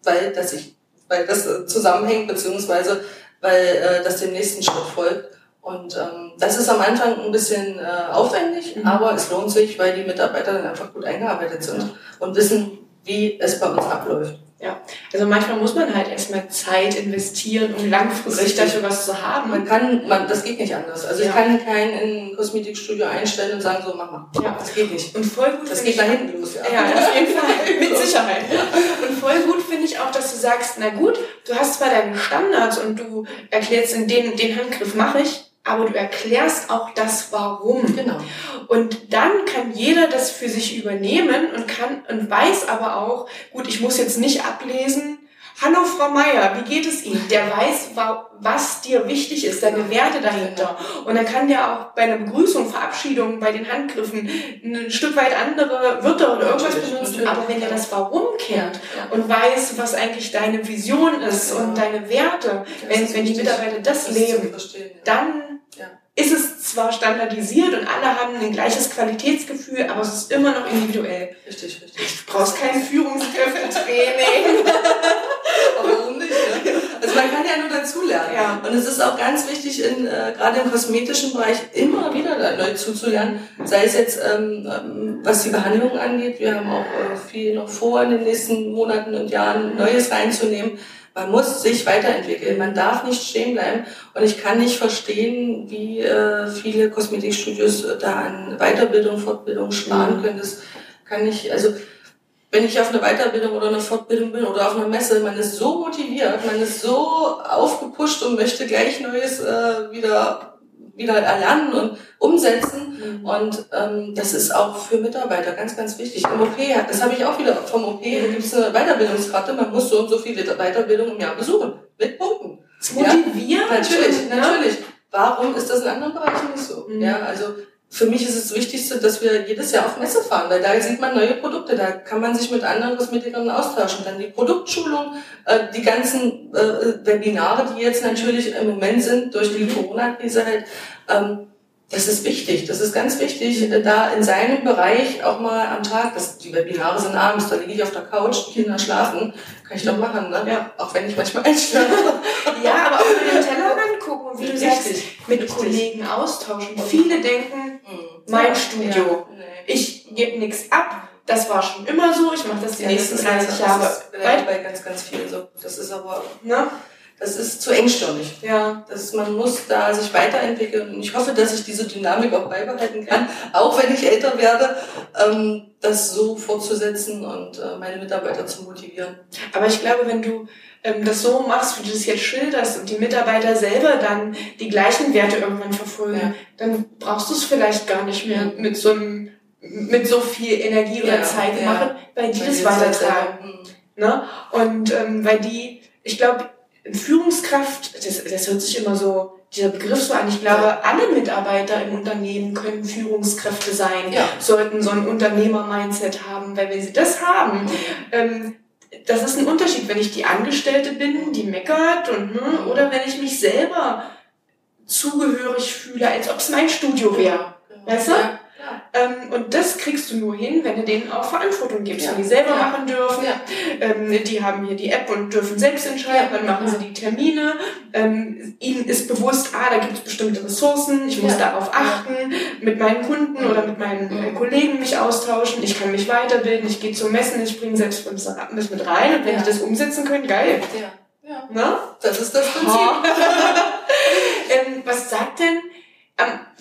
weil, dass ich, weil das äh, zusammenhängt, beziehungsweise weil äh, das dem nächsten Schritt folgt. Und ähm, das ist am Anfang ein bisschen äh, aufwendig, mhm. aber es lohnt sich, weil die Mitarbeiter dann einfach gut eingearbeitet sind und wissen, wie es bei uns abläuft. Ja, also manchmal muss man halt erstmal Zeit investieren, um langfristig dafür was zu haben. Man kann, man, das geht nicht anders. Also ja. ich kann keinen in ein Kosmetikstudio einstellen und sagen, so mach mal. Ja, das geht nicht. Und voll gut. Das geht da hinten los, ja. Ja, auf jeden Fall. Mit Sicherheit. Und voll gut finde ich auch, dass du sagst, na gut, du hast zwar deine Standards und du erklärst, in den, den Handgriff mache ich, aber du erklärst auch das Warum. Genau. Und dann kann jeder das für sich übernehmen und kann und weiß aber auch, gut, ich muss jetzt nicht ablesen, Hallo Frau Meier, wie geht es Ihnen? Der weiß, was dir wichtig ist, deine Werte dahinter. Und dann kann der auch bei einer Begrüßung, Verabschiedung, bei den Handgriffen ein Stück weit andere Wörter oder irgendwas benutzen. Aber wenn er das Warum kennt und weiß, was eigentlich deine Vision ist und deine Werte, wenn, wenn die Mitarbeiter das leben, dann ist es zwar standardisiert und alle haben ein gleiches Qualitätsgefühl, aber es ist immer noch individuell. Richtig, richtig. Du brauchst kein Führungskräftetraining. warum nicht? Ne? Also man kann ja nur dazulernen. Ja. Und es ist auch ganz wichtig, in, äh, gerade im kosmetischen Bereich immer wieder neu zuzulernen. Sei es jetzt, ähm, ähm, was die Behandlung angeht. Wir haben auch äh, viel noch vor, in den nächsten Monaten und Jahren Neues reinzunehmen man muss sich weiterentwickeln. Man darf nicht stehen bleiben. Und ich kann nicht verstehen, wie äh, viele Kosmetikstudios äh, da an Weiterbildung, Fortbildung sparen mhm. können. Das kann ich, also wenn ich auf eine Weiterbildung oder eine Fortbildung bin oder auf einer Messe, man ist so motiviert, man ist so aufgepusht und möchte gleich Neues äh, wieder wieder erlernen und umsetzen. Mhm. Und ähm, das ist auch für Mitarbeiter ganz, ganz wichtig. Im OP, das habe ich auch wieder vom OP, da gibt es eine Weiterbildungskarte, man muss so und so viele Weiterbildungen im Jahr besuchen. Mit Punkten. Das motiviert. Ja, natürlich, natürlich. Warum ist das in anderen Bereichen nicht so? Mhm. Ja, also für mich ist es das Wichtigste, dass wir jedes Jahr auf Messe fahren, weil da sieht man neue Produkte, da kann man sich mit anderen Kosmetikern austauschen. Dann die Produktschulung, äh, die ganzen äh, Webinare, die jetzt natürlich im Moment sind durch die Corona-Krise halt, ähm, das ist wichtig, das ist ganz wichtig, äh, da in seinem Bereich auch mal am Tag, das, die Webinare sind abends, da liege ich auf der Couch, die Kinder schlafen, kann ich doch machen, ne? Ja. auch wenn ich manchmal einschlafe. ja, aber auch mit dem Tellerrand gucken, wie du Richtig. Sagst, mit Richtig. Kollegen austauschen. Viele denken, hm. mein Studio, ja. nee. ich gebe nichts ab, das war schon immer so, ich mache das die ja, nächsten 30 Jahre. Das ist bei ganz, ganz vielen so. Das ist aber... Ne? das ist zu engstirnig. Ja. Das, man muss da sich weiterentwickeln. Und ich hoffe, dass ich diese Dynamik auch beibehalten kann, auch wenn ich älter werde, ähm, das so fortzusetzen und äh, meine Mitarbeiter zu motivieren. Aber ich glaube, wenn du ähm, das so machst, wie du das jetzt schilderst und die Mitarbeiter selber dann die gleichen Werte irgendwann verfolgen, ja. dann brauchst du es vielleicht gar nicht mehr mit so einem mit so viel Energie oder ja, Zeit machen, weil die weil das weitertragen. Mhm. Ne? Und ähm, weil die, ich glaube, Führungskraft, das, das hört sich immer so, dieser Begriff so an. Ich glaube, alle Mitarbeiter im Unternehmen können Führungskräfte sein, ja. sollten so ein Unternehmer-Mindset haben, weil wenn sie das haben, mhm. ähm, das ist ein Unterschied, wenn ich die Angestellte bin, die meckert und ne, oder wenn ich mich selber zugehörig fühle, als ob es mein Studio wäre. Genau. Weißt du? Ja. Ähm, und das kriegst du nur hin, wenn du denen auch Verantwortung gibst, ja. die selber ja. machen dürfen. Ja. Ähm, die haben hier die App und dürfen selbst entscheiden, dann machen sie die Termine. Ähm, ihnen ist bewusst, ah, da gibt es bestimmte Ressourcen, ich muss darauf achten, mit meinen Kunden oder mit meinen Kollegen mich austauschen, ich kann mich weiterbilden, ich gehe zum Messen, ich bringe selbst was mit rein und wenn ich das umsetzen könnte, geil. Ja. Ja. Na? Das ist das Prinzip. ähm, was sagt denn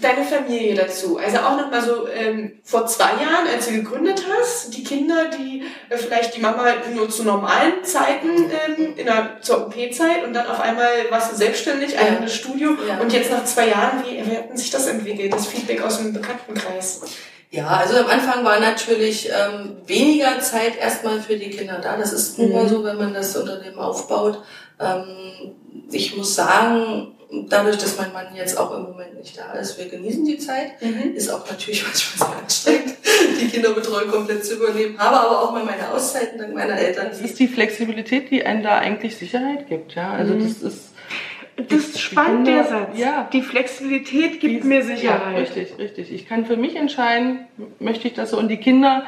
deine Familie dazu? Also auch nochmal so ähm, vor zwei Jahren, als du gegründet hast, die Kinder, die äh, vielleicht die Mama nur zu normalen Zeiten ähm, in der, zur OP-Zeit und dann auf einmal warst du selbstständig, ja. eigenes Studio ja. und jetzt nach zwei Jahren, wie, wie hat sich das entwickelt, das Feedback aus dem Bekanntenkreis? Ja, also am Anfang war natürlich ähm, weniger Zeit erstmal für die Kinder da. Das ist nun mal mhm. so, wenn man das Unternehmen aufbaut. Ähm, ich muss sagen, dadurch, dass mein Mann jetzt auch im Moment nicht da ist, wir genießen die Zeit. Mhm. Ist auch natürlich manchmal sehr anstrengend, die Kinderbetreuung komplett zu übernehmen. Habe aber auch mal meine Auszeiten dank meiner Eltern. Das ist die Flexibilität, die einem da eigentlich Sicherheit gibt. Ja, also mhm. das ist das ist spannend, der Satz. Ja. Die Flexibilität gibt die, mir Sicherheit. Ja, richtig, richtig. Ich kann für mich entscheiden, möchte ich das so. Und die Kinder,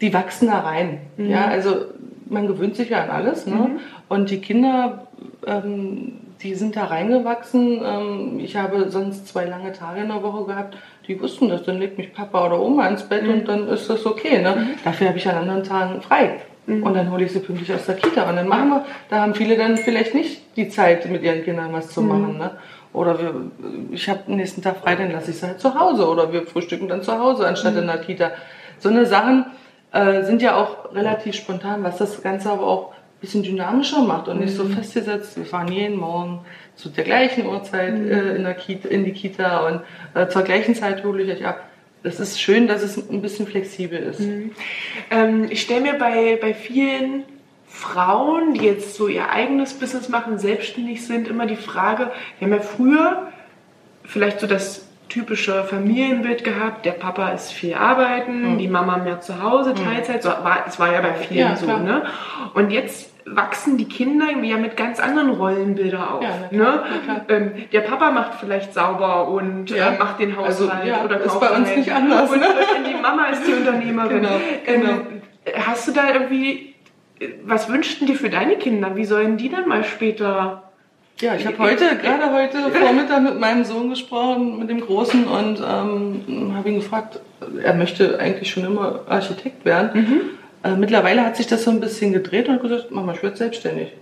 die wachsen da rein. Mhm. Ja, also man gewöhnt sich ja an alles. Ne? Mhm. Und die Kinder ähm, die sind da reingewachsen. Ähm, ich habe sonst zwei lange Tage in der Woche gehabt, die wussten das. Dann legt mich Papa oder Oma ins Bett mhm. und dann ist das okay. Ne? Mhm. Dafür habe ich an anderen Tagen frei. Mhm. Und dann hole ich sie pünktlich aus der Kita. Und dann machen wir, da haben viele dann vielleicht nicht die Zeit, mit ihren Kindern was zu mhm. machen. Ne? Oder wir, ich habe den nächsten Tag frei, dann lasse ich sie halt zu Hause. Oder wir frühstücken dann zu Hause anstatt mhm. in der Kita. So eine Sachen äh, sind ja auch relativ spontan, was das Ganze aber auch bisschen dynamischer macht und nicht so mhm. festgesetzt, wir fahren jeden Morgen zu der gleichen Uhrzeit mhm. äh, in, der Kita, in die Kita und äh, zur gleichen Zeit hole ich euch ab. Das ist schön, dass es ein bisschen flexibel ist. Mhm. Ähm, ich stelle mir bei, bei vielen Frauen, die jetzt so ihr eigenes Business machen, selbstständig sind, immer die Frage, wir haben ja früher vielleicht so das typische Familienbild gehabt, der Papa ist viel arbeiten, mhm. die Mama mehr zu Hause, hm. Teilzeit, so war, es war ja bei vielen ja, so, ne? Und jetzt wachsen die Kinder ja mit ganz anderen Rollenbildern auf. Ja, ne? Ähm, der Papa macht vielleicht sauber und ja. äh, macht den also, Haushalt also, oder kauft ist bei uns nicht anders. Und, ne? die Mama ist die Unternehmerin. Genau, genau. Ähm, hast du da irgendwie, was wünschten dir für deine Kinder? Wie sollen die dann mal später ja, ich habe heute, gerade heute Vormittag mit meinem Sohn gesprochen, mit dem Großen, und ähm, habe ihn gefragt, er möchte eigentlich schon immer Architekt werden. Mhm. Äh, mittlerweile hat sich das so ein bisschen gedreht und hat gesagt, Mama, ich werde selbstständig.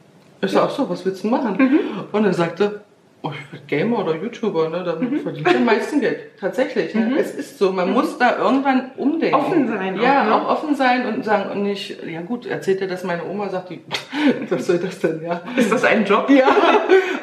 Ich sage, ach so, was willst du machen? Mhm. Und er sagte, oh, ich werde Gamer oder YouTuber, ne? damit mhm. verdiene ich am meisten Geld. Tatsächlich. Ne? Mhm. Es ist so, man mhm. muss da irgendwann umdenken. Offen sein. Ja, auch, ne? auch offen sein und sagen, und nicht, ja gut, erzählt er, dass meine Oma sagt, die, was soll das denn, ja? Ist das ein Job? Ja,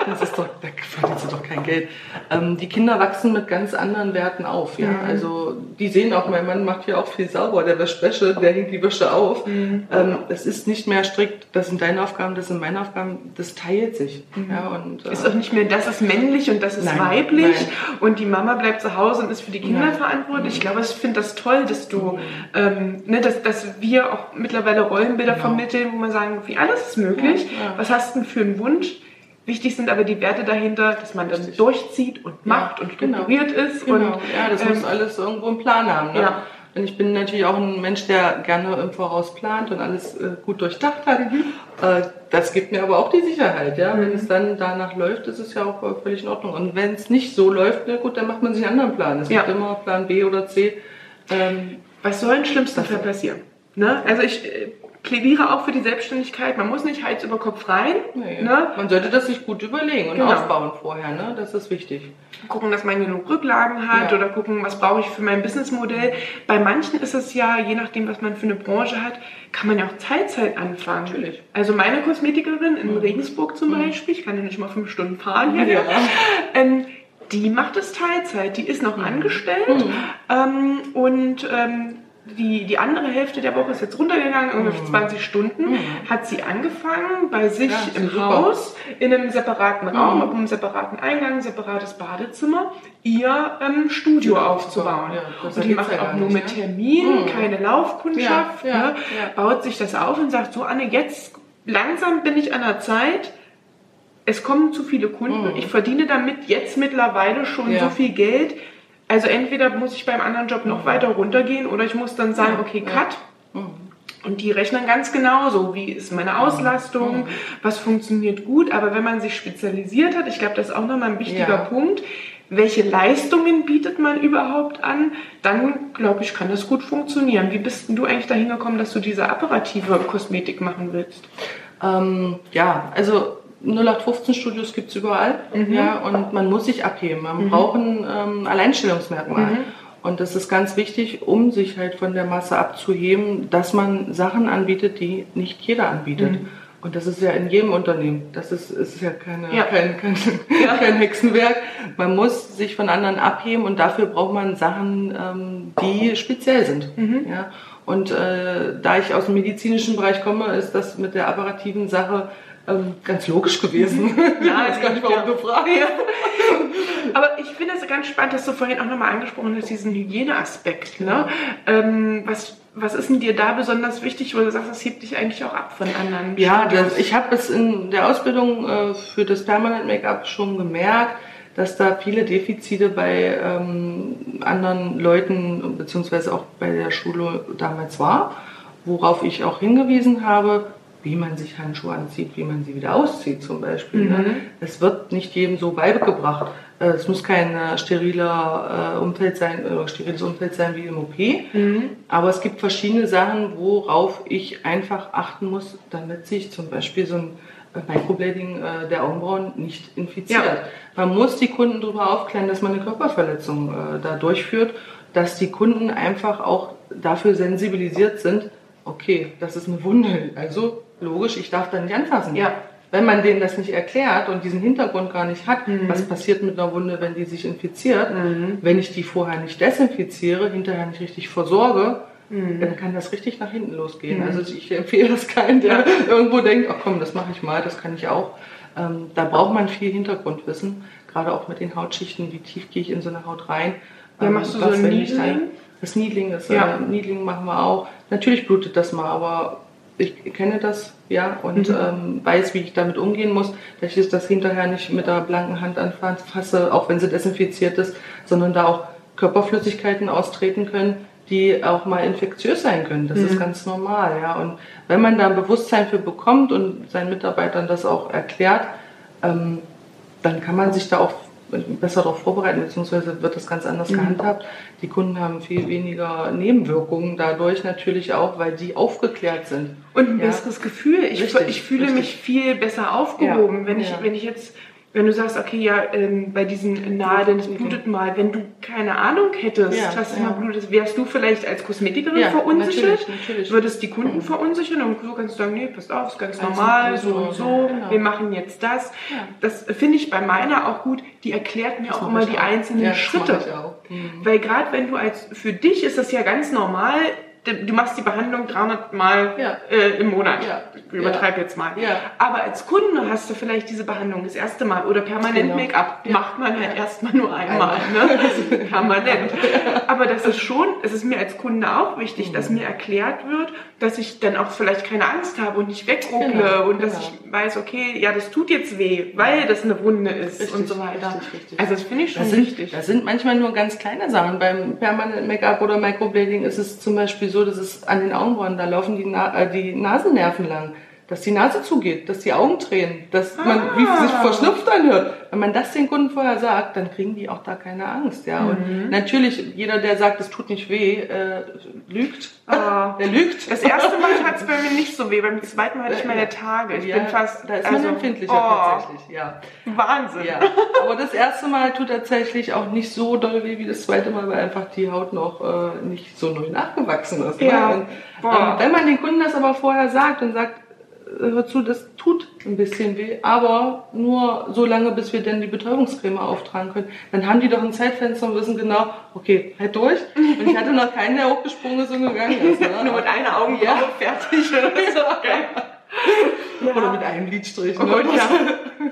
das ist doch, da verdient sie doch kein Geld. Ähm, die Kinder wachsen mit ganz anderen Werten auf, ja. Mhm. Also, die sehen auch, mein Mann macht hier auch viel sauber, der wäscht Wäsche, der hängt die Wäsche auf. Mhm. Ähm, es ist nicht mehr strikt, das sind deine Aufgaben, das sind meine Aufgaben, das teilt sich. Mhm. Ja, und, äh, ist auch nicht mehr das ist männlich und das ist nein, weiblich nein. und die Mama bleibt zu Hause und ist für die Kinder nein. verantwortlich. Ich glaube, ich finde das toll, dass du, ähm, ne, dass, dass wir auch mittlerweile Rollenbilder genau. vermitteln, wo man sagen, wie alles ist möglich. Ja, ja. Was hast du denn für einen Wunsch? Wichtig sind aber die Werte dahinter, dass man dann durchzieht und macht ja, und genau. strukturiert genau. ist. Genau. Und, ja, das ähm, muss alles irgendwo einen Plan haben. Ne? Ja. Ich bin natürlich auch ein Mensch, der gerne im Voraus plant und alles äh, gut durchdacht hat. Mhm. Äh, das gibt mir aber auch die Sicherheit, ja. Mhm. Wenn es dann danach läuft, ist es ja auch völlig in Ordnung. Und wenn es nicht so läuft, na gut, dann macht man sich einen anderen Plan. Es ja. gibt immer Plan B oder C. Ähm, Was soll im schlimmsten Fall passieren? Ne? Also ich äh, plädiere auch für die Selbstständigkeit. Man muss nicht Hals über Kopf rein. Nee. Ne? Man sollte das sich gut überlegen und genau. aufbauen vorher. Ne? Das ist wichtig. Gucken, dass man genug Rücklagen hat ja. oder gucken, was brauche ich für mein Businessmodell. Bei manchen ist es ja, je nachdem, was man für eine Branche hat, kann man ja auch Teilzeit anfangen. Natürlich. Also meine Kosmetikerin in mhm. Regensburg zum mhm. Beispiel, ich kann ja nicht mal fünf Stunden fahren hier. Ja. Ähm, die macht es Teilzeit, die ist noch mhm. angestellt mhm. ähm, und ähm, die, die andere Hälfte der Woche ist jetzt runtergegangen, ungefähr 20 mhm. Stunden, mhm. hat sie angefangen bei sich ja, im. Haus, in einem separaten Raum, mhm. auf einem separaten Eingang, separates Badezimmer, ihr ähm, Studio ja, aufzubauen. Ja, und die macht auch nur mit Termin, mhm. keine Laufkundschaft, ne? baut sich das auf und sagt so, Anne, jetzt langsam bin ich an der Zeit, es kommen zu viele Kunden, mhm. ich verdiene damit jetzt mittlerweile schon so viel Geld, also entweder muss ich beim anderen Job noch weiter runtergehen oder ich muss dann sagen, okay, cut. Und die rechnen ganz genauso, wie ist meine Auslastung, was funktioniert gut. Aber wenn man sich spezialisiert hat, ich glaube, das ist auch nochmal ein wichtiger ja. Punkt, welche Leistungen bietet man überhaupt an, dann glaube ich, kann das gut funktionieren. Wie bist denn du eigentlich dahin gekommen, dass du diese apparative Kosmetik machen willst? Ähm, ja, also 0815 Studios gibt es überall mhm. ja, und man muss sich abheben. Man mhm. braucht ein ähm, Alleinstellungsmerkmal. Mhm. Und das ist ganz wichtig, um sich halt von der Masse abzuheben, dass man Sachen anbietet, die nicht jeder anbietet. Mhm. Und das ist ja in jedem Unternehmen. Das ist, ist ja, keine, ja. Kein, kein, ja. kein Hexenwerk. Man muss sich von anderen abheben und dafür braucht man Sachen, ähm, die speziell sind. Mhm. Ja? Und äh, da ich aus dem medizinischen Bereich komme, ist das mit der apparativen Sache ähm, ganz logisch gewesen. Ja, jetzt gar nicht, warum du fragst. Ja. Aber ich finde es ganz spannend, dass du vorhin auch nochmal angesprochen hast, diesen Hygieneaspekt. Ne? Ähm, was, was ist denn dir da besonders wichtig, wo du sagst, das hebt dich eigentlich auch ab von anderen? Ja, das, ich habe es in der Ausbildung äh, für das Permanent Make-up schon gemerkt, dass da viele Defizite bei ähm, anderen Leuten beziehungsweise auch bei der Schule damals war, worauf ich auch hingewiesen habe wie man sich Handschuhe anzieht, wie man sie wieder auszieht zum Beispiel. Ne? Mhm. Es wird nicht jedem so beigebracht. Äh, es muss kein äh, steriler äh, Umfeld sein, oder steriles Umfeld sein wie im OP. Mhm. Aber es gibt verschiedene Sachen, worauf ich einfach achten muss, damit sich zum Beispiel so ein Microblading der Augenbrauen nicht infiziert. Ja. Man muss die Kunden darüber aufklären, dass man eine Körperverletzung da durchführt, dass die Kunden einfach auch dafür sensibilisiert sind, okay, das ist eine Wunde, also logisch, ich darf da nicht anfassen. Ja. Wenn man denen das nicht erklärt und diesen Hintergrund gar nicht hat, mhm. was passiert mit einer Wunde, wenn die sich infiziert, mhm. wenn ich die vorher nicht desinfiziere, hinterher nicht richtig versorge, mhm. dann kann das richtig nach hinten losgehen. Mhm. Also ich empfehle das keinem, der irgendwo denkt, ach komm, das mache ich mal, das kann ich auch. Ähm, da braucht man viel Hintergrundwissen, gerade auch mit den Hautschichten, wie tief gehe ich in so eine Haut rein. Ja, ähm, machst du so ein Niedling? Das Niedling, das ja. äh, Niedling machen wir auch. Natürlich blutet das mal, aber ich kenne das, ja, und mhm. ähm, weiß, wie ich damit umgehen muss, dass ich das hinterher nicht mit der blanken Hand anfasse, auch wenn sie desinfiziert ist, sondern da auch Körperflüssigkeiten austreten können, die auch mal infektiös sein können. Das mhm. ist ganz normal, ja. Und wenn man da ein Bewusstsein für bekommt und seinen Mitarbeitern das auch erklärt, ähm, dann kann man sich da auch besser darauf vorbereiten, beziehungsweise wird das ganz anders mhm. gehandhabt. Die Kunden haben viel weniger Nebenwirkungen dadurch natürlich auch, weil die aufgeklärt sind. Und ein ja. besseres Gefühl. Ich, richtig, ich fühle richtig. mich viel besser aufgehoben, ja. wenn ich, ja. wenn ich jetzt wenn du sagst, okay, ja, ähm, bei diesen Nadeln, es blutet mal, wenn du keine Ahnung hättest, ja, dass ja. mal blutet, wärst du vielleicht als Kosmetikerin ja, verunsichert, natürlich, natürlich. würdest die Kunden verunsichern und so kannst du sagen, nee, passt auf, ist ganz also normal, so und so, genau. wir machen jetzt das. Das finde ich bei meiner auch gut, die erklärt mir das auch immer die auch. einzelnen Schritte. Mhm. Weil gerade wenn du als, für dich ist das ja ganz normal, du machst die Behandlung 300 Mal ja. äh, im Monat. Ja. Ich übertreibe ja. jetzt mal. Aber als Kunde hast du vielleicht diese Behandlung das erste Mal oder permanent genau. Make-up. Macht man halt erstmal nur einmal. Ne? permanent. Aber das ist schon, es ist mir als Kunde auch wichtig, mhm. dass mir erklärt wird, dass ich dann auch vielleicht keine Angst habe und nicht wegruckle genau. und dass genau. ich weiß, okay, ja, das tut jetzt weh, weil das eine Wunde ist richtig, und so weiter. Richtig, richtig. Also das finde ich schon das sind, wichtig. Das sind manchmal nur ganz kleine Sachen. Beim permanent Make-up oder Microblading ist es zum Beispiel so, dass es an den Augenbrauen, da laufen die, Na äh, die Nasennerven lang dass die Nase zugeht, dass die Augen tränen, dass man ah. wie sich verschnupft anhört. Wenn man das den Kunden vorher sagt, dann kriegen die auch da keine Angst. Ja. Mhm. Und natürlich, jeder, der sagt, es tut nicht weh, äh, lügt. Ah. Der lügt. Das erste Mal hat es bei mir nicht so weh, beim zweiten Mal hatte ich meine Tage. Ich ja, bin fast. Da ist also, man empfindlicher oh, tatsächlich, ja. Wahnsinn. Ja. Aber das erste Mal tut tatsächlich auch nicht so doll weh wie das zweite Mal, weil einfach die Haut noch äh, nicht so neu nachgewachsen ist. Ne? Ja. Und, ähm, wenn man den Kunden das aber vorher sagt und sagt, hör zu, das tut ein bisschen weh, aber nur so lange, bis wir dann die Betäubungscreme auftragen können. Dann haben die doch ein Zeitfenster und wissen genau, okay, halt durch. Und ich hatte noch keinen, der hochgesprungen ist und gegangen ist. Ne? nur mit einer Augenbraue ja. fertig. Oder so. Okay. Ja. Oder mit einem Lidstrich. Ne? Oh, ja.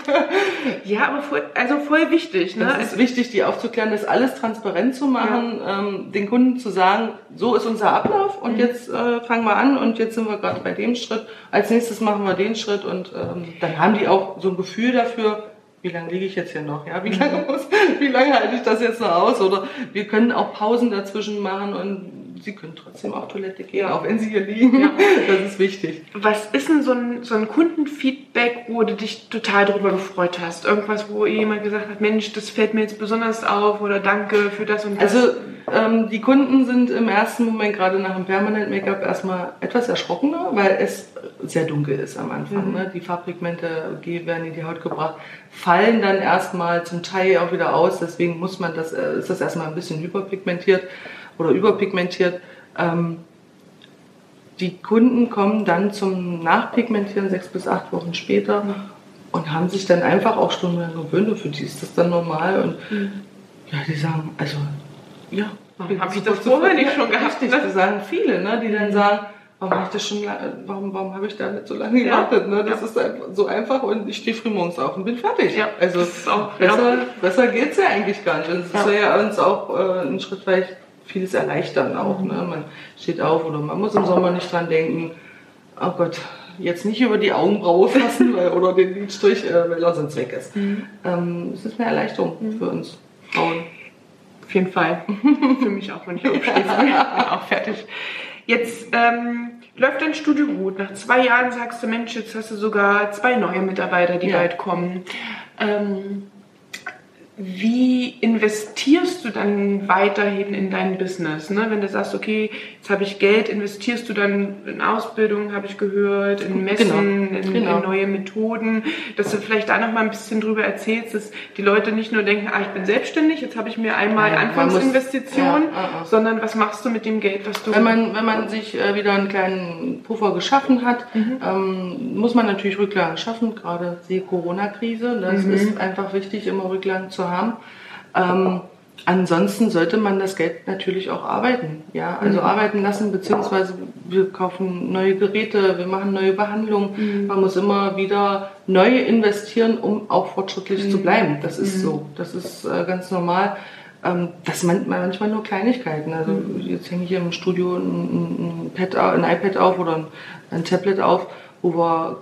ja, aber voll, also voll wichtig. Ne? Es ist wichtig, die aufzuklären, das alles transparent zu machen, ja. ähm, den Kunden zu sagen, so ist unser Ablauf und mhm. jetzt äh, fangen wir an und jetzt sind wir gerade bei dem Schritt. Als nächstes machen wir den Schritt und ähm, dann haben die auch so ein Gefühl dafür, wie lange liege ich jetzt hier noch? Ja, wie lange muss, wie lange halte ich das jetzt noch aus? Oder wir können auch Pausen dazwischen machen und Sie können trotzdem auf Toilette gehen, ja. auch wenn Sie hier liegen. Ja. Das ist wichtig. Was ist denn so ein, so ein Kundenfeedback, wo du dich total darüber gefreut hast? Irgendwas, wo jemand gesagt hat, Mensch, das fällt mir jetzt besonders auf oder danke für das und das? Also ähm, die Kunden sind im ersten Moment gerade nach dem Permanent Make-up erstmal etwas erschrockener, weil es sehr dunkel ist am Anfang. Mhm. Ne? Die Farbpigmente werden in die Haut gebracht, fallen dann erstmal zum Teil auch wieder aus. Deswegen muss man das, äh, ist das erstmal ein bisschen hyperpigmentiert oder überpigmentiert. Ähm, die Kunden kommen dann zum Nachpigmentieren sechs bis acht Wochen später mhm. und haben sich dann einfach auch stundenlang gewöhnt. Für die ist das dann normal. Und mhm. ja, die sagen, also, ja. Habe ich das vorher nicht schon gehabt? Richtig, das sagen viele, ne, die dann sagen, warum habe ich das schon, warum, warum habe ich da nicht so lange gewartet? Ne? Das ja. ist so einfach und ich stehe früh morgens auf und bin fertig. Ja, also auch, besser, ja. besser geht's ja eigentlich gar nicht. Und es ja. ist ja uns auch äh, ein Schritt weit vieles erleichtern auch. Ne? Man steht auf oder man muss im Sommer nicht dran denken, oh Gott, jetzt nicht über die Augenbraue fassen weil, oder den Lidstrich, äh, weil er sonst weg ist. Mhm. Ähm, es ist eine Erleichterung mhm. für uns Frauen. Auf jeden Fall. für mich auch, wenn ich aufstehe. bin auch fertig. Jetzt ähm, läuft dein Studio gut. Nach zwei Jahren sagst du, Mensch, jetzt hast du sogar zwei neue Mitarbeiter, die ja. bald kommen. Ähm, wie investierst du dann weiterhin in dein Business? Ne? Wenn du sagst, okay, jetzt habe ich Geld, investierst du dann in Ausbildung, habe ich gehört, in Messen, genau. In, genau. in, neue Methoden, dass du vielleicht da noch mal ein bisschen drüber erzählst, dass die Leute nicht nur denken, ah, ich bin selbstständig, jetzt habe ich mir einmal ja, Anfangsinvestition, ja, sondern was machst du mit dem Geld, was du... Wenn man, wenn man sich äh, wieder einen kleinen Puffer geschaffen hat, mhm. ähm, muss man natürlich Rücklagen schaffen, gerade die Corona-Krise. Das mhm. ist einfach wichtig, immer Rücklagen zu haben. Ähm, ansonsten sollte man das Geld natürlich auch arbeiten. Ja, also mhm. arbeiten lassen, beziehungsweise wir kaufen neue Geräte, wir machen neue Behandlungen. Mhm. Man muss immer wieder neu investieren, um auch fortschrittlich mhm. zu bleiben. Das ist mhm. so. Das ist äh, ganz normal. Ähm, das sind manchmal nur Kleinigkeiten. Also mhm. jetzt hänge ich im Studio ein, ein, Pad, ein iPad auf oder ein, ein Tablet auf, wo wir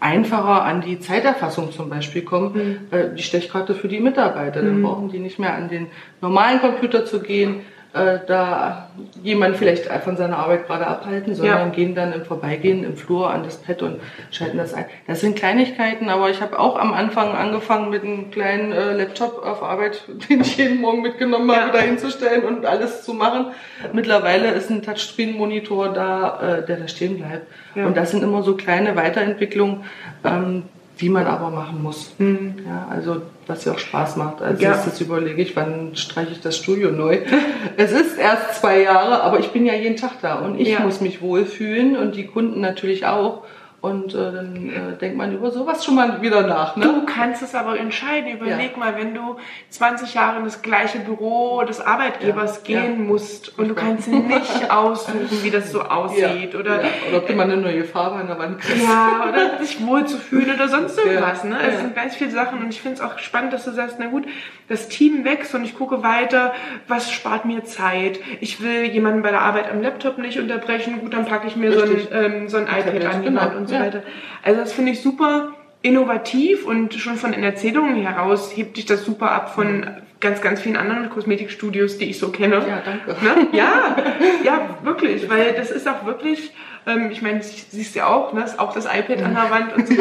einfacher an die Zeiterfassung zum Beispiel kommen, mhm. äh, die Stechkarte für die Mitarbeiter. Dann mhm. brauchen die nicht mehr an den normalen Computer zu gehen, äh, da jemand vielleicht von seiner Arbeit gerade abhalten, sondern ja. gehen dann im Vorbeigehen im Flur an das Pad und schalten das ein. Das sind Kleinigkeiten, aber ich habe auch am Anfang angefangen mit einem kleinen äh, Laptop auf Arbeit, den ich jeden Morgen mitgenommen habe, ja. da hinzustellen und alles zu machen. Mittlerweile ist ein Touchscreen-Monitor da, äh, der da stehen bleibt. Ja. Und das sind immer so kleine Weiterentwicklungen, ähm, die man aber machen muss. Mhm. Ja, also was ja auch Spaß macht. Als ja. nächstes überlege ich, wann streiche ich das Studio neu. es ist erst zwei Jahre, aber ich bin ja jeden Tag da und ich ja. muss mich wohlfühlen und die Kunden natürlich auch. Und äh, dann äh, denkt man über sowas schon mal wieder nach. Ne? Du kannst es aber entscheiden. Überleg ja. mal, wenn du 20 Jahre in das gleiche Büro des Arbeitgebers ja. gehen ja. musst und du kannst nicht aussuchen, wie das so aussieht. Oder, oder ob du mal eine neue Farbe an der Wand kriegst. Ja, oder dich wohl zu fühlen oder sonst irgendwas. Ne? Es sind ganz viele Sachen und ich finde es auch spannend, dass du sagst, na gut, das Team wächst und ich gucke weiter, was spart mir Zeit. Ich will jemanden bei der Arbeit am Laptop nicht unterbrechen. Gut, dann packe ich mir so ein, ähm, so ein iPad an Wand und so ja. weiter. Also das finde ich super innovativ und schon von den Erzählungen heraus hebt sich das super ab von ganz, ganz vielen anderen Kosmetikstudios, die ich so kenne. Ja, danke. Ne? Ja, ja, wirklich, weil das ist auch wirklich, ähm, ich meine, siehst du ja auch, ne, ist auch das iPad an der Wand und so.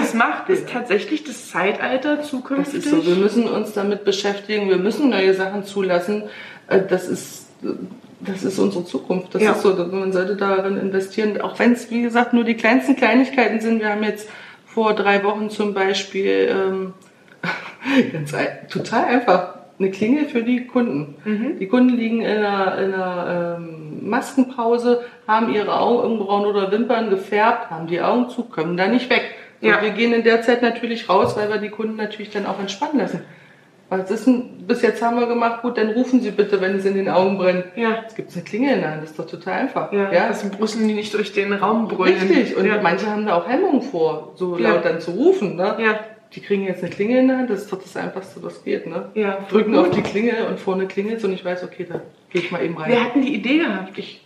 Das macht es tatsächlich das Zeitalter zukünftig. Das ist so, wir müssen uns damit beschäftigen, wir müssen neue Sachen zulassen. Äh, das ist das ist unsere Zukunft. Das ja. ist so, man sollte darin investieren, auch wenn es, wie gesagt, nur die kleinsten Kleinigkeiten sind. Wir haben jetzt vor drei Wochen zum Beispiel ähm, ganz total einfach eine Klingel für die Kunden. Mhm. Die Kunden liegen in einer, in einer ähm, Maskenpause, haben ihre Augenbrauen oder Wimpern gefärbt, haben die Augen zu, kommen da nicht weg. Ja. wir gehen in der Zeit natürlich raus, weil wir die Kunden natürlich dann auch entspannen lassen. Was ist denn, bis jetzt haben wir gemacht, gut, dann rufen Sie bitte, wenn es in den Augen brennt. Ja. Es gibt eine Klingel in der Hand, das ist doch total einfach. Ja, ja. das müssen die nicht durch den Raum brüllen. Richtig, und ja. manche haben da auch Hemmungen vor, so ja. laut dann zu rufen, ne? Ja. Die kriegen jetzt eine Klingel in der Hand, das ist doch das Einfachste, was geht, ne? Ja. Drücken auf die Klingel und vorne klingelt und ich weiß, okay, da gehe ich mal eben rein. Wir hatten die Idee gehabt. Ich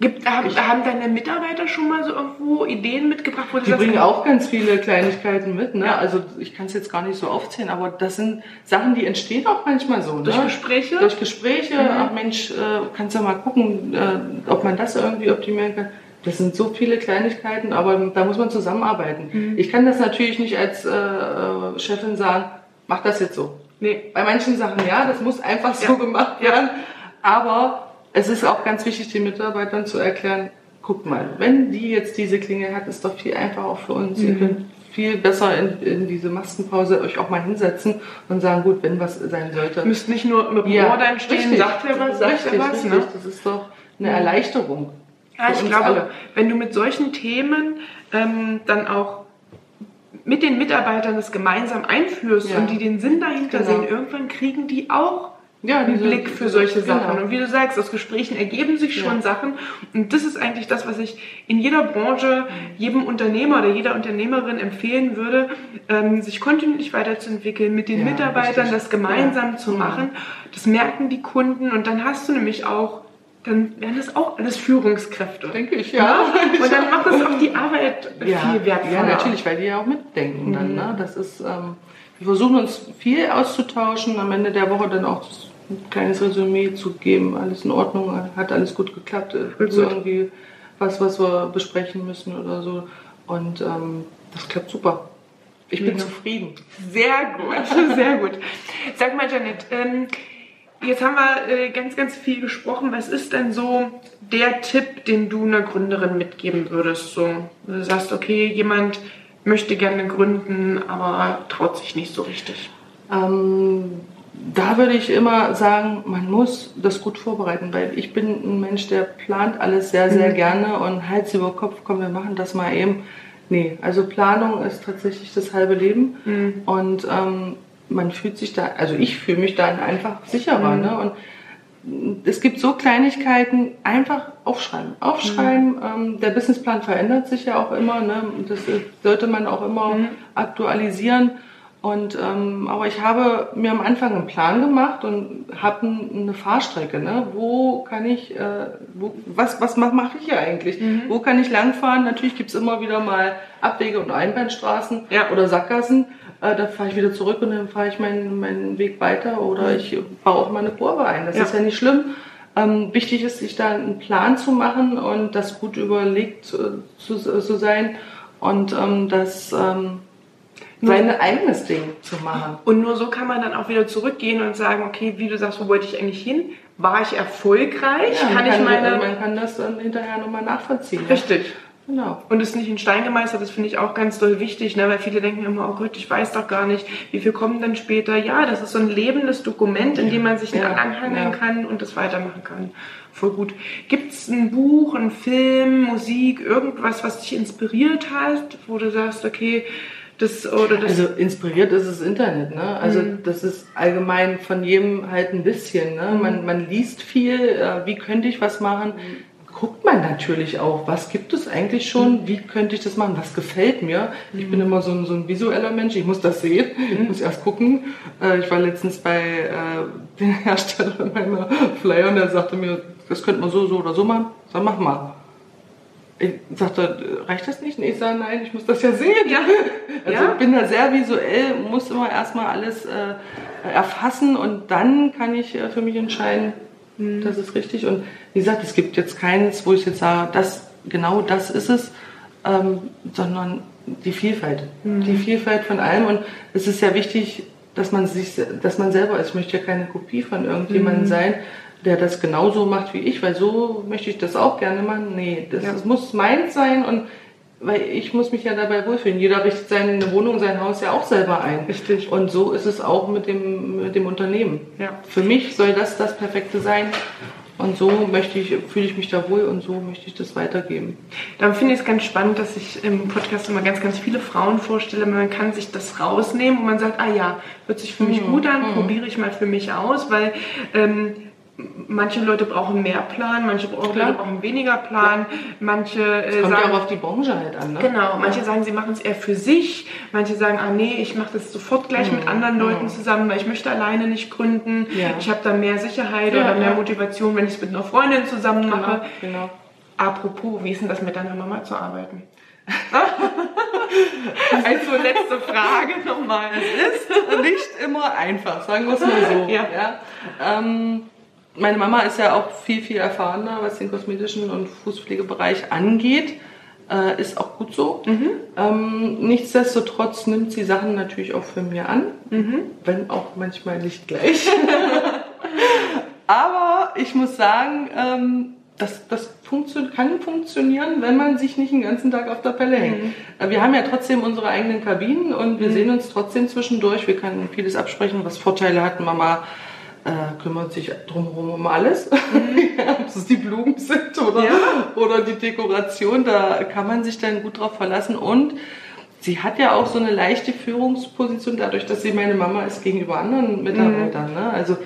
Gibt, haben, haben deine Mitarbeiter schon mal so irgendwo Ideen mitgebracht? Wo die bringen auch ganz viele Kleinigkeiten mit. Ne? Ja. Also ich kann es jetzt gar nicht so aufzählen, aber das sind Sachen, die entstehen auch manchmal so. Durch ne? Gespräche? Durch Gespräche. Mhm. Ach Mensch, äh, kannst du mal gucken, äh, ob man das irgendwie optimieren kann. Das sind so viele Kleinigkeiten, aber da muss man zusammenarbeiten. Mhm. Ich kann das natürlich nicht als äh, Chefin sagen, mach das jetzt so. Nee. Bei manchen Sachen ja, das muss einfach so ja. gemacht werden. Aber es ist auch ganz wichtig, den Mitarbeitern zu erklären, guck mal, wenn die jetzt diese Klinge hat, ist doch viel einfacher auch für uns. Mhm. Ihr könnt viel besser in, in, diese Maskenpause euch auch mal hinsetzen und sagen, gut, wenn was sein sollte. Ihr müsst nicht nur mit dem ja, Ohr dann stehen, richtig, sagt ihr was, sagt richtig, was. Richtig, ne? Das ist doch eine Erleichterung. Ja, ich glaube, alle. wenn du mit solchen Themen ähm, dann auch mit den Mitarbeitern das gemeinsam einführst ja. und die den Sinn dahinter genau. sehen, irgendwann kriegen die auch ja, einen Blick für solche genau. Sachen. Und wie du sagst, aus Gesprächen ergeben sich schon ja. Sachen. Und das ist eigentlich das, was ich in jeder Branche, jedem Unternehmer oder jeder Unternehmerin empfehlen würde, ähm, sich kontinuierlich weiterzuentwickeln, mit den ja, Mitarbeitern richtig. das gemeinsam ja. zu machen. Das merken die Kunden und dann hast du nämlich auch dann werden das auch alles Führungskräfte. Denke ich, ja. Und dann macht das auch die Arbeit ja, viel wertvoller. Ja, natürlich, weil die ja auch mitdenken mhm. dann. Ne? Das ist, ähm, wir versuchen uns viel auszutauschen, am Ende der Woche dann auch ein kleines Resümee zu geben, alles in Ordnung, hat alles gut geklappt, gibt es irgendwie was, was wir besprechen müssen oder so. Und ähm, das klappt super. Ich bin ja. zufrieden. Sehr gut, sehr gut. Sag mal, Janet, ähm, jetzt haben wir äh, ganz, ganz viel gesprochen. Was ist denn so der Tipp, den du einer Gründerin mitgeben würdest? So, du sagst, okay, jemand möchte gerne gründen, aber traut sich nicht so richtig? Ähm, da würde ich immer sagen, man muss das gut vorbereiten, weil ich bin ein Mensch, der plant alles sehr, sehr mhm. gerne und Hals über Kopf, komm, wir machen das mal eben. Nee, also Planung ist tatsächlich das halbe Leben. Mhm. Und ähm, man fühlt sich da, also ich fühle mich dann einfach sicherer. Mhm. Ne? Und es gibt so Kleinigkeiten, einfach aufschreiben. Aufschreiben, mhm. ähm, der Businessplan verändert sich ja auch immer, ne? das sollte man auch immer mhm. aktualisieren. Und ähm, aber ich habe mir am Anfang einen Plan gemacht und habe eine Fahrstrecke. Ne? Wo kann ich, äh, wo, was was mache mach ich hier eigentlich? Mhm. Wo kann ich langfahren? Natürlich gibt's immer wieder mal Abwege und Einbahnstraßen ja. oder Sackgassen. Äh, da fahre ich wieder zurück und dann fahre ich meinen, meinen Weg weiter oder mhm. ich baue auch mal eine Kurve ein. Das ja. ist ja nicht schlimm. Ähm, wichtig ist, sich da einen Plan zu machen und das gut überlegt zu, zu, zu sein und ähm, das ähm, sein eigenes Ding zu machen. Und nur so kann man dann auch wieder zurückgehen und sagen, okay, wie du sagst, wo wollte ich eigentlich hin? War ich erfolgreich? Ja, kann, kann ich meine... Man kann das dann hinterher nochmal nachvollziehen. Richtig. Genau. Und es ist nicht in Stein gemeißelt, das finde ich auch ganz doll wichtig, ne? weil viele denken immer, oh Gott, ich weiß doch gar nicht, wie viel kommen dann später. Ja, das ist so ein lebendes Dokument, in dem man sich ja. anhangeln ja. kann und das weitermachen kann. Voll gut. Gibt es ein Buch, einen Film, Musik, irgendwas, was dich inspiriert hat, wo du sagst, okay, das, oder das also inspiriert ist das Internet, ne? Also mhm. das ist allgemein von jedem halt ein bisschen. Ne? Mhm. Man, man liest viel, äh, wie könnte ich was machen? Mhm guckt man natürlich auch, was gibt es eigentlich schon, wie könnte ich das machen, was gefällt mir. Ich bin immer so ein, so ein visueller Mensch, ich muss das sehen, ich muss erst gucken. Äh, ich war letztens bei äh, dem Hersteller meiner Flyer und der sagte mir, das könnte man so, so oder so machen. Sag, mach mal. Ich sagte, reicht das nicht? ich sage, nein, ich muss das ja sehen. Ja. Also ja. ich bin da sehr visuell, muss immer erstmal alles äh, erfassen und dann kann ich äh, für mich entscheiden, Mhm. Das ist richtig. Und wie gesagt, es gibt jetzt keins, wo ich jetzt sage, das, genau das ist es, ähm, sondern die Vielfalt. Mhm. Die Vielfalt von allem. Und es ist ja wichtig, dass man sich, dass man selber ist. Ich möchte ja keine Kopie von irgendjemandem mhm. sein, der das genauso macht wie ich, weil so möchte ich das auch gerne machen. Nee, das, ja. das muss meins sein und weil ich muss mich ja dabei wohlfühlen. Jeder richtet seine Wohnung, sein Haus ja auch selber ein. Richtig. Und so ist es auch mit dem, mit dem Unternehmen. Ja. Für mich soll das das Perfekte sein. Und so möchte ich, fühle ich mich da wohl und so möchte ich das weitergeben. Dann finde ich es ganz spannend, dass ich im Podcast immer ganz, ganz viele Frauen vorstelle. Man kann sich das rausnehmen und man sagt, ah ja, hört sich für mich mhm. gut an, mhm. probiere ich mal für mich aus, weil ähm, manche Leute brauchen mehr Plan, manche Leute brauchen weniger Plan, manche äh, kommt sagen, ja auch auf die Branche halt an. Ne? Genau, manche sagen, sie machen es eher für sich, manche sagen, ah nee, ich mache das sofort gleich mhm. mit anderen Leuten mhm. zusammen, weil ich möchte alleine nicht gründen, ja. ich habe da mehr Sicherheit ja, oder mehr ja. Motivation, wenn ich es mit einer Freundin zusammen genau, mache. Genau. Apropos, wie ist denn das mit deiner Mama zu arbeiten? also letzte Frage nochmal. Es ist nicht immer einfach, sagen wir es mal so. Ja. ja. Ähm, meine Mama ist ja auch viel, viel erfahrener, was den kosmetischen und Fußpflegebereich angeht. Äh, ist auch gut so. Mhm. Ähm, nichtsdestotrotz nimmt sie Sachen natürlich auch für mir an, mhm. wenn auch manchmal nicht gleich. Aber ich muss sagen, ähm, das, das funktio kann funktionieren, wenn man sich nicht den ganzen Tag auf der Pelle hängt. Mhm. Äh, wir haben ja trotzdem unsere eigenen Kabinen und wir mhm. sehen uns trotzdem zwischendurch. Wir können vieles absprechen, was Vorteile hat. Mama äh, kümmert sich drumherum um alles. Mhm. Ob es die Blumen sind oder, ja. oder die Dekoration, da kann man sich dann gut drauf verlassen. Und sie hat ja auch so eine leichte Führungsposition, dadurch, dass sie meine Mama ist gegenüber anderen Mitarbeitern. Mhm. Ne? Also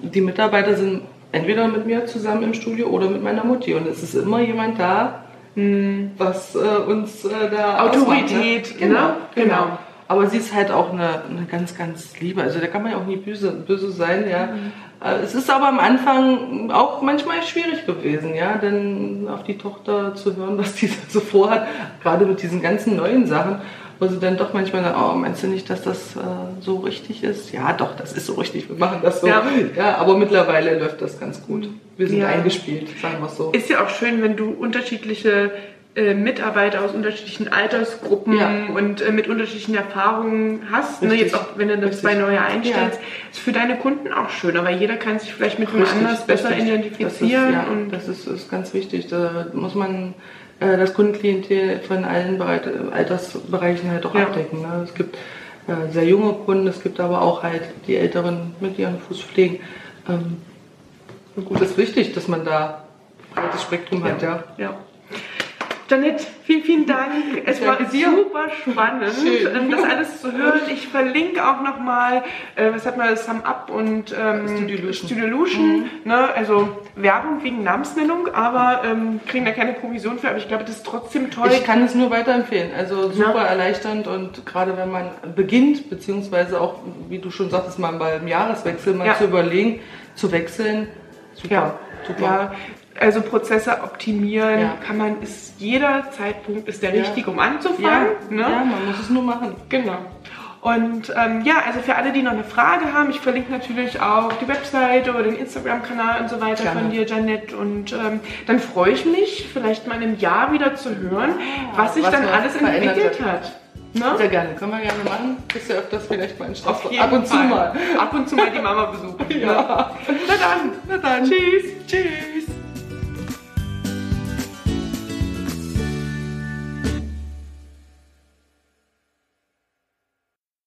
die Mitarbeiter sind entweder mit mir zusammen im Studio oder mit meiner Mutti. Und es ist immer jemand da, mhm. was äh, uns äh, da Autorität, ausmacht, ne? genau, genau. genau. Aber sie ist halt auch eine, eine ganz, ganz liebe. Also da kann man ja auch nie böse, böse sein, ja. Mhm. Äh, es ist aber am Anfang auch manchmal schwierig gewesen, ja, denn auf die Tochter zu hören, was die so vorhat, gerade mit diesen ganzen neuen Sachen, wo sie dann doch manchmal sagen, oh, meinst du nicht, dass das äh, so richtig ist? Ja, doch, das ist so richtig, wir machen das so. Ja, ja aber mittlerweile läuft das ganz gut. Wir sind ja. eingespielt, sagen wir es so. Ist ja auch schön, wenn du unterschiedliche äh, Mitarbeiter aus unterschiedlichen Altersgruppen ja. und äh, mit unterschiedlichen Erfahrungen hast. Ne? Jetzt auch, wenn du da zwei neue einstellst, ja. ist für deine Kunden auch schöner, weil jeder kann sich vielleicht mit dem anders besser richtig. identifizieren. Das, ist, ja, und das ist, ist ganz wichtig. Da muss man äh, das Kundenklientel von allen Bereit Altersbereichen halt auch abdecken. Ne? Es gibt äh, sehr junge Kunden, es gibt aber auch halt die Älteren mit ihren Fußpflegen. Ähm, gut, ist wichtig, dass man da breites Spektrum hat, ja. ja. Janette, vielen, vielen Dank. Es war super spannend, Schön. ähm, das alles zu hören. Ich verlinke auch nochmal, äh, was hat man, Sum Up und ähm, Studio Lution. Studio Lution, ne? Also Werbung wegen Namensnennung, aber ähm, kriegen da keine Provision für. Aber ich glaube, das ist trotzdem toll. Ich kann es nur weiterempfehlen. Also super erleichternd und gerade wenn man beginnt, beziehungsweise auch, wie du schon sagtest, mal beim Jahreswechsel mal Ja. zu überlegen, zu wechseln. Super, Ja, super. ja. Also Prozesse optimieren Ja. kann man, ist jeder Zeitpunkt ist der Ja. richtige, um Ja, anzufangen. ne? ja, man muss es nur machen. Genau. Und ähm, ja, also für alle, die noch eine Frage haben, ich verlinke natürlich auch die Webseite oder den Instagram-Kanal und so weiter Gerne. von dir, Janette. Und ähm, dann freue ich mich, vielleicht mal in einem Jahr wieder zu hören, was sich was dann alles entwickelt hat. Ne? Sehr gerne, können wir gerne machen. Bist ja öfters vielleicht mal in Straßburg. Ab und zu Fall. mal. Ab und zu mal die Mama besuchen. Ja. Na dann. Na dann. Tschüss. Tschüss.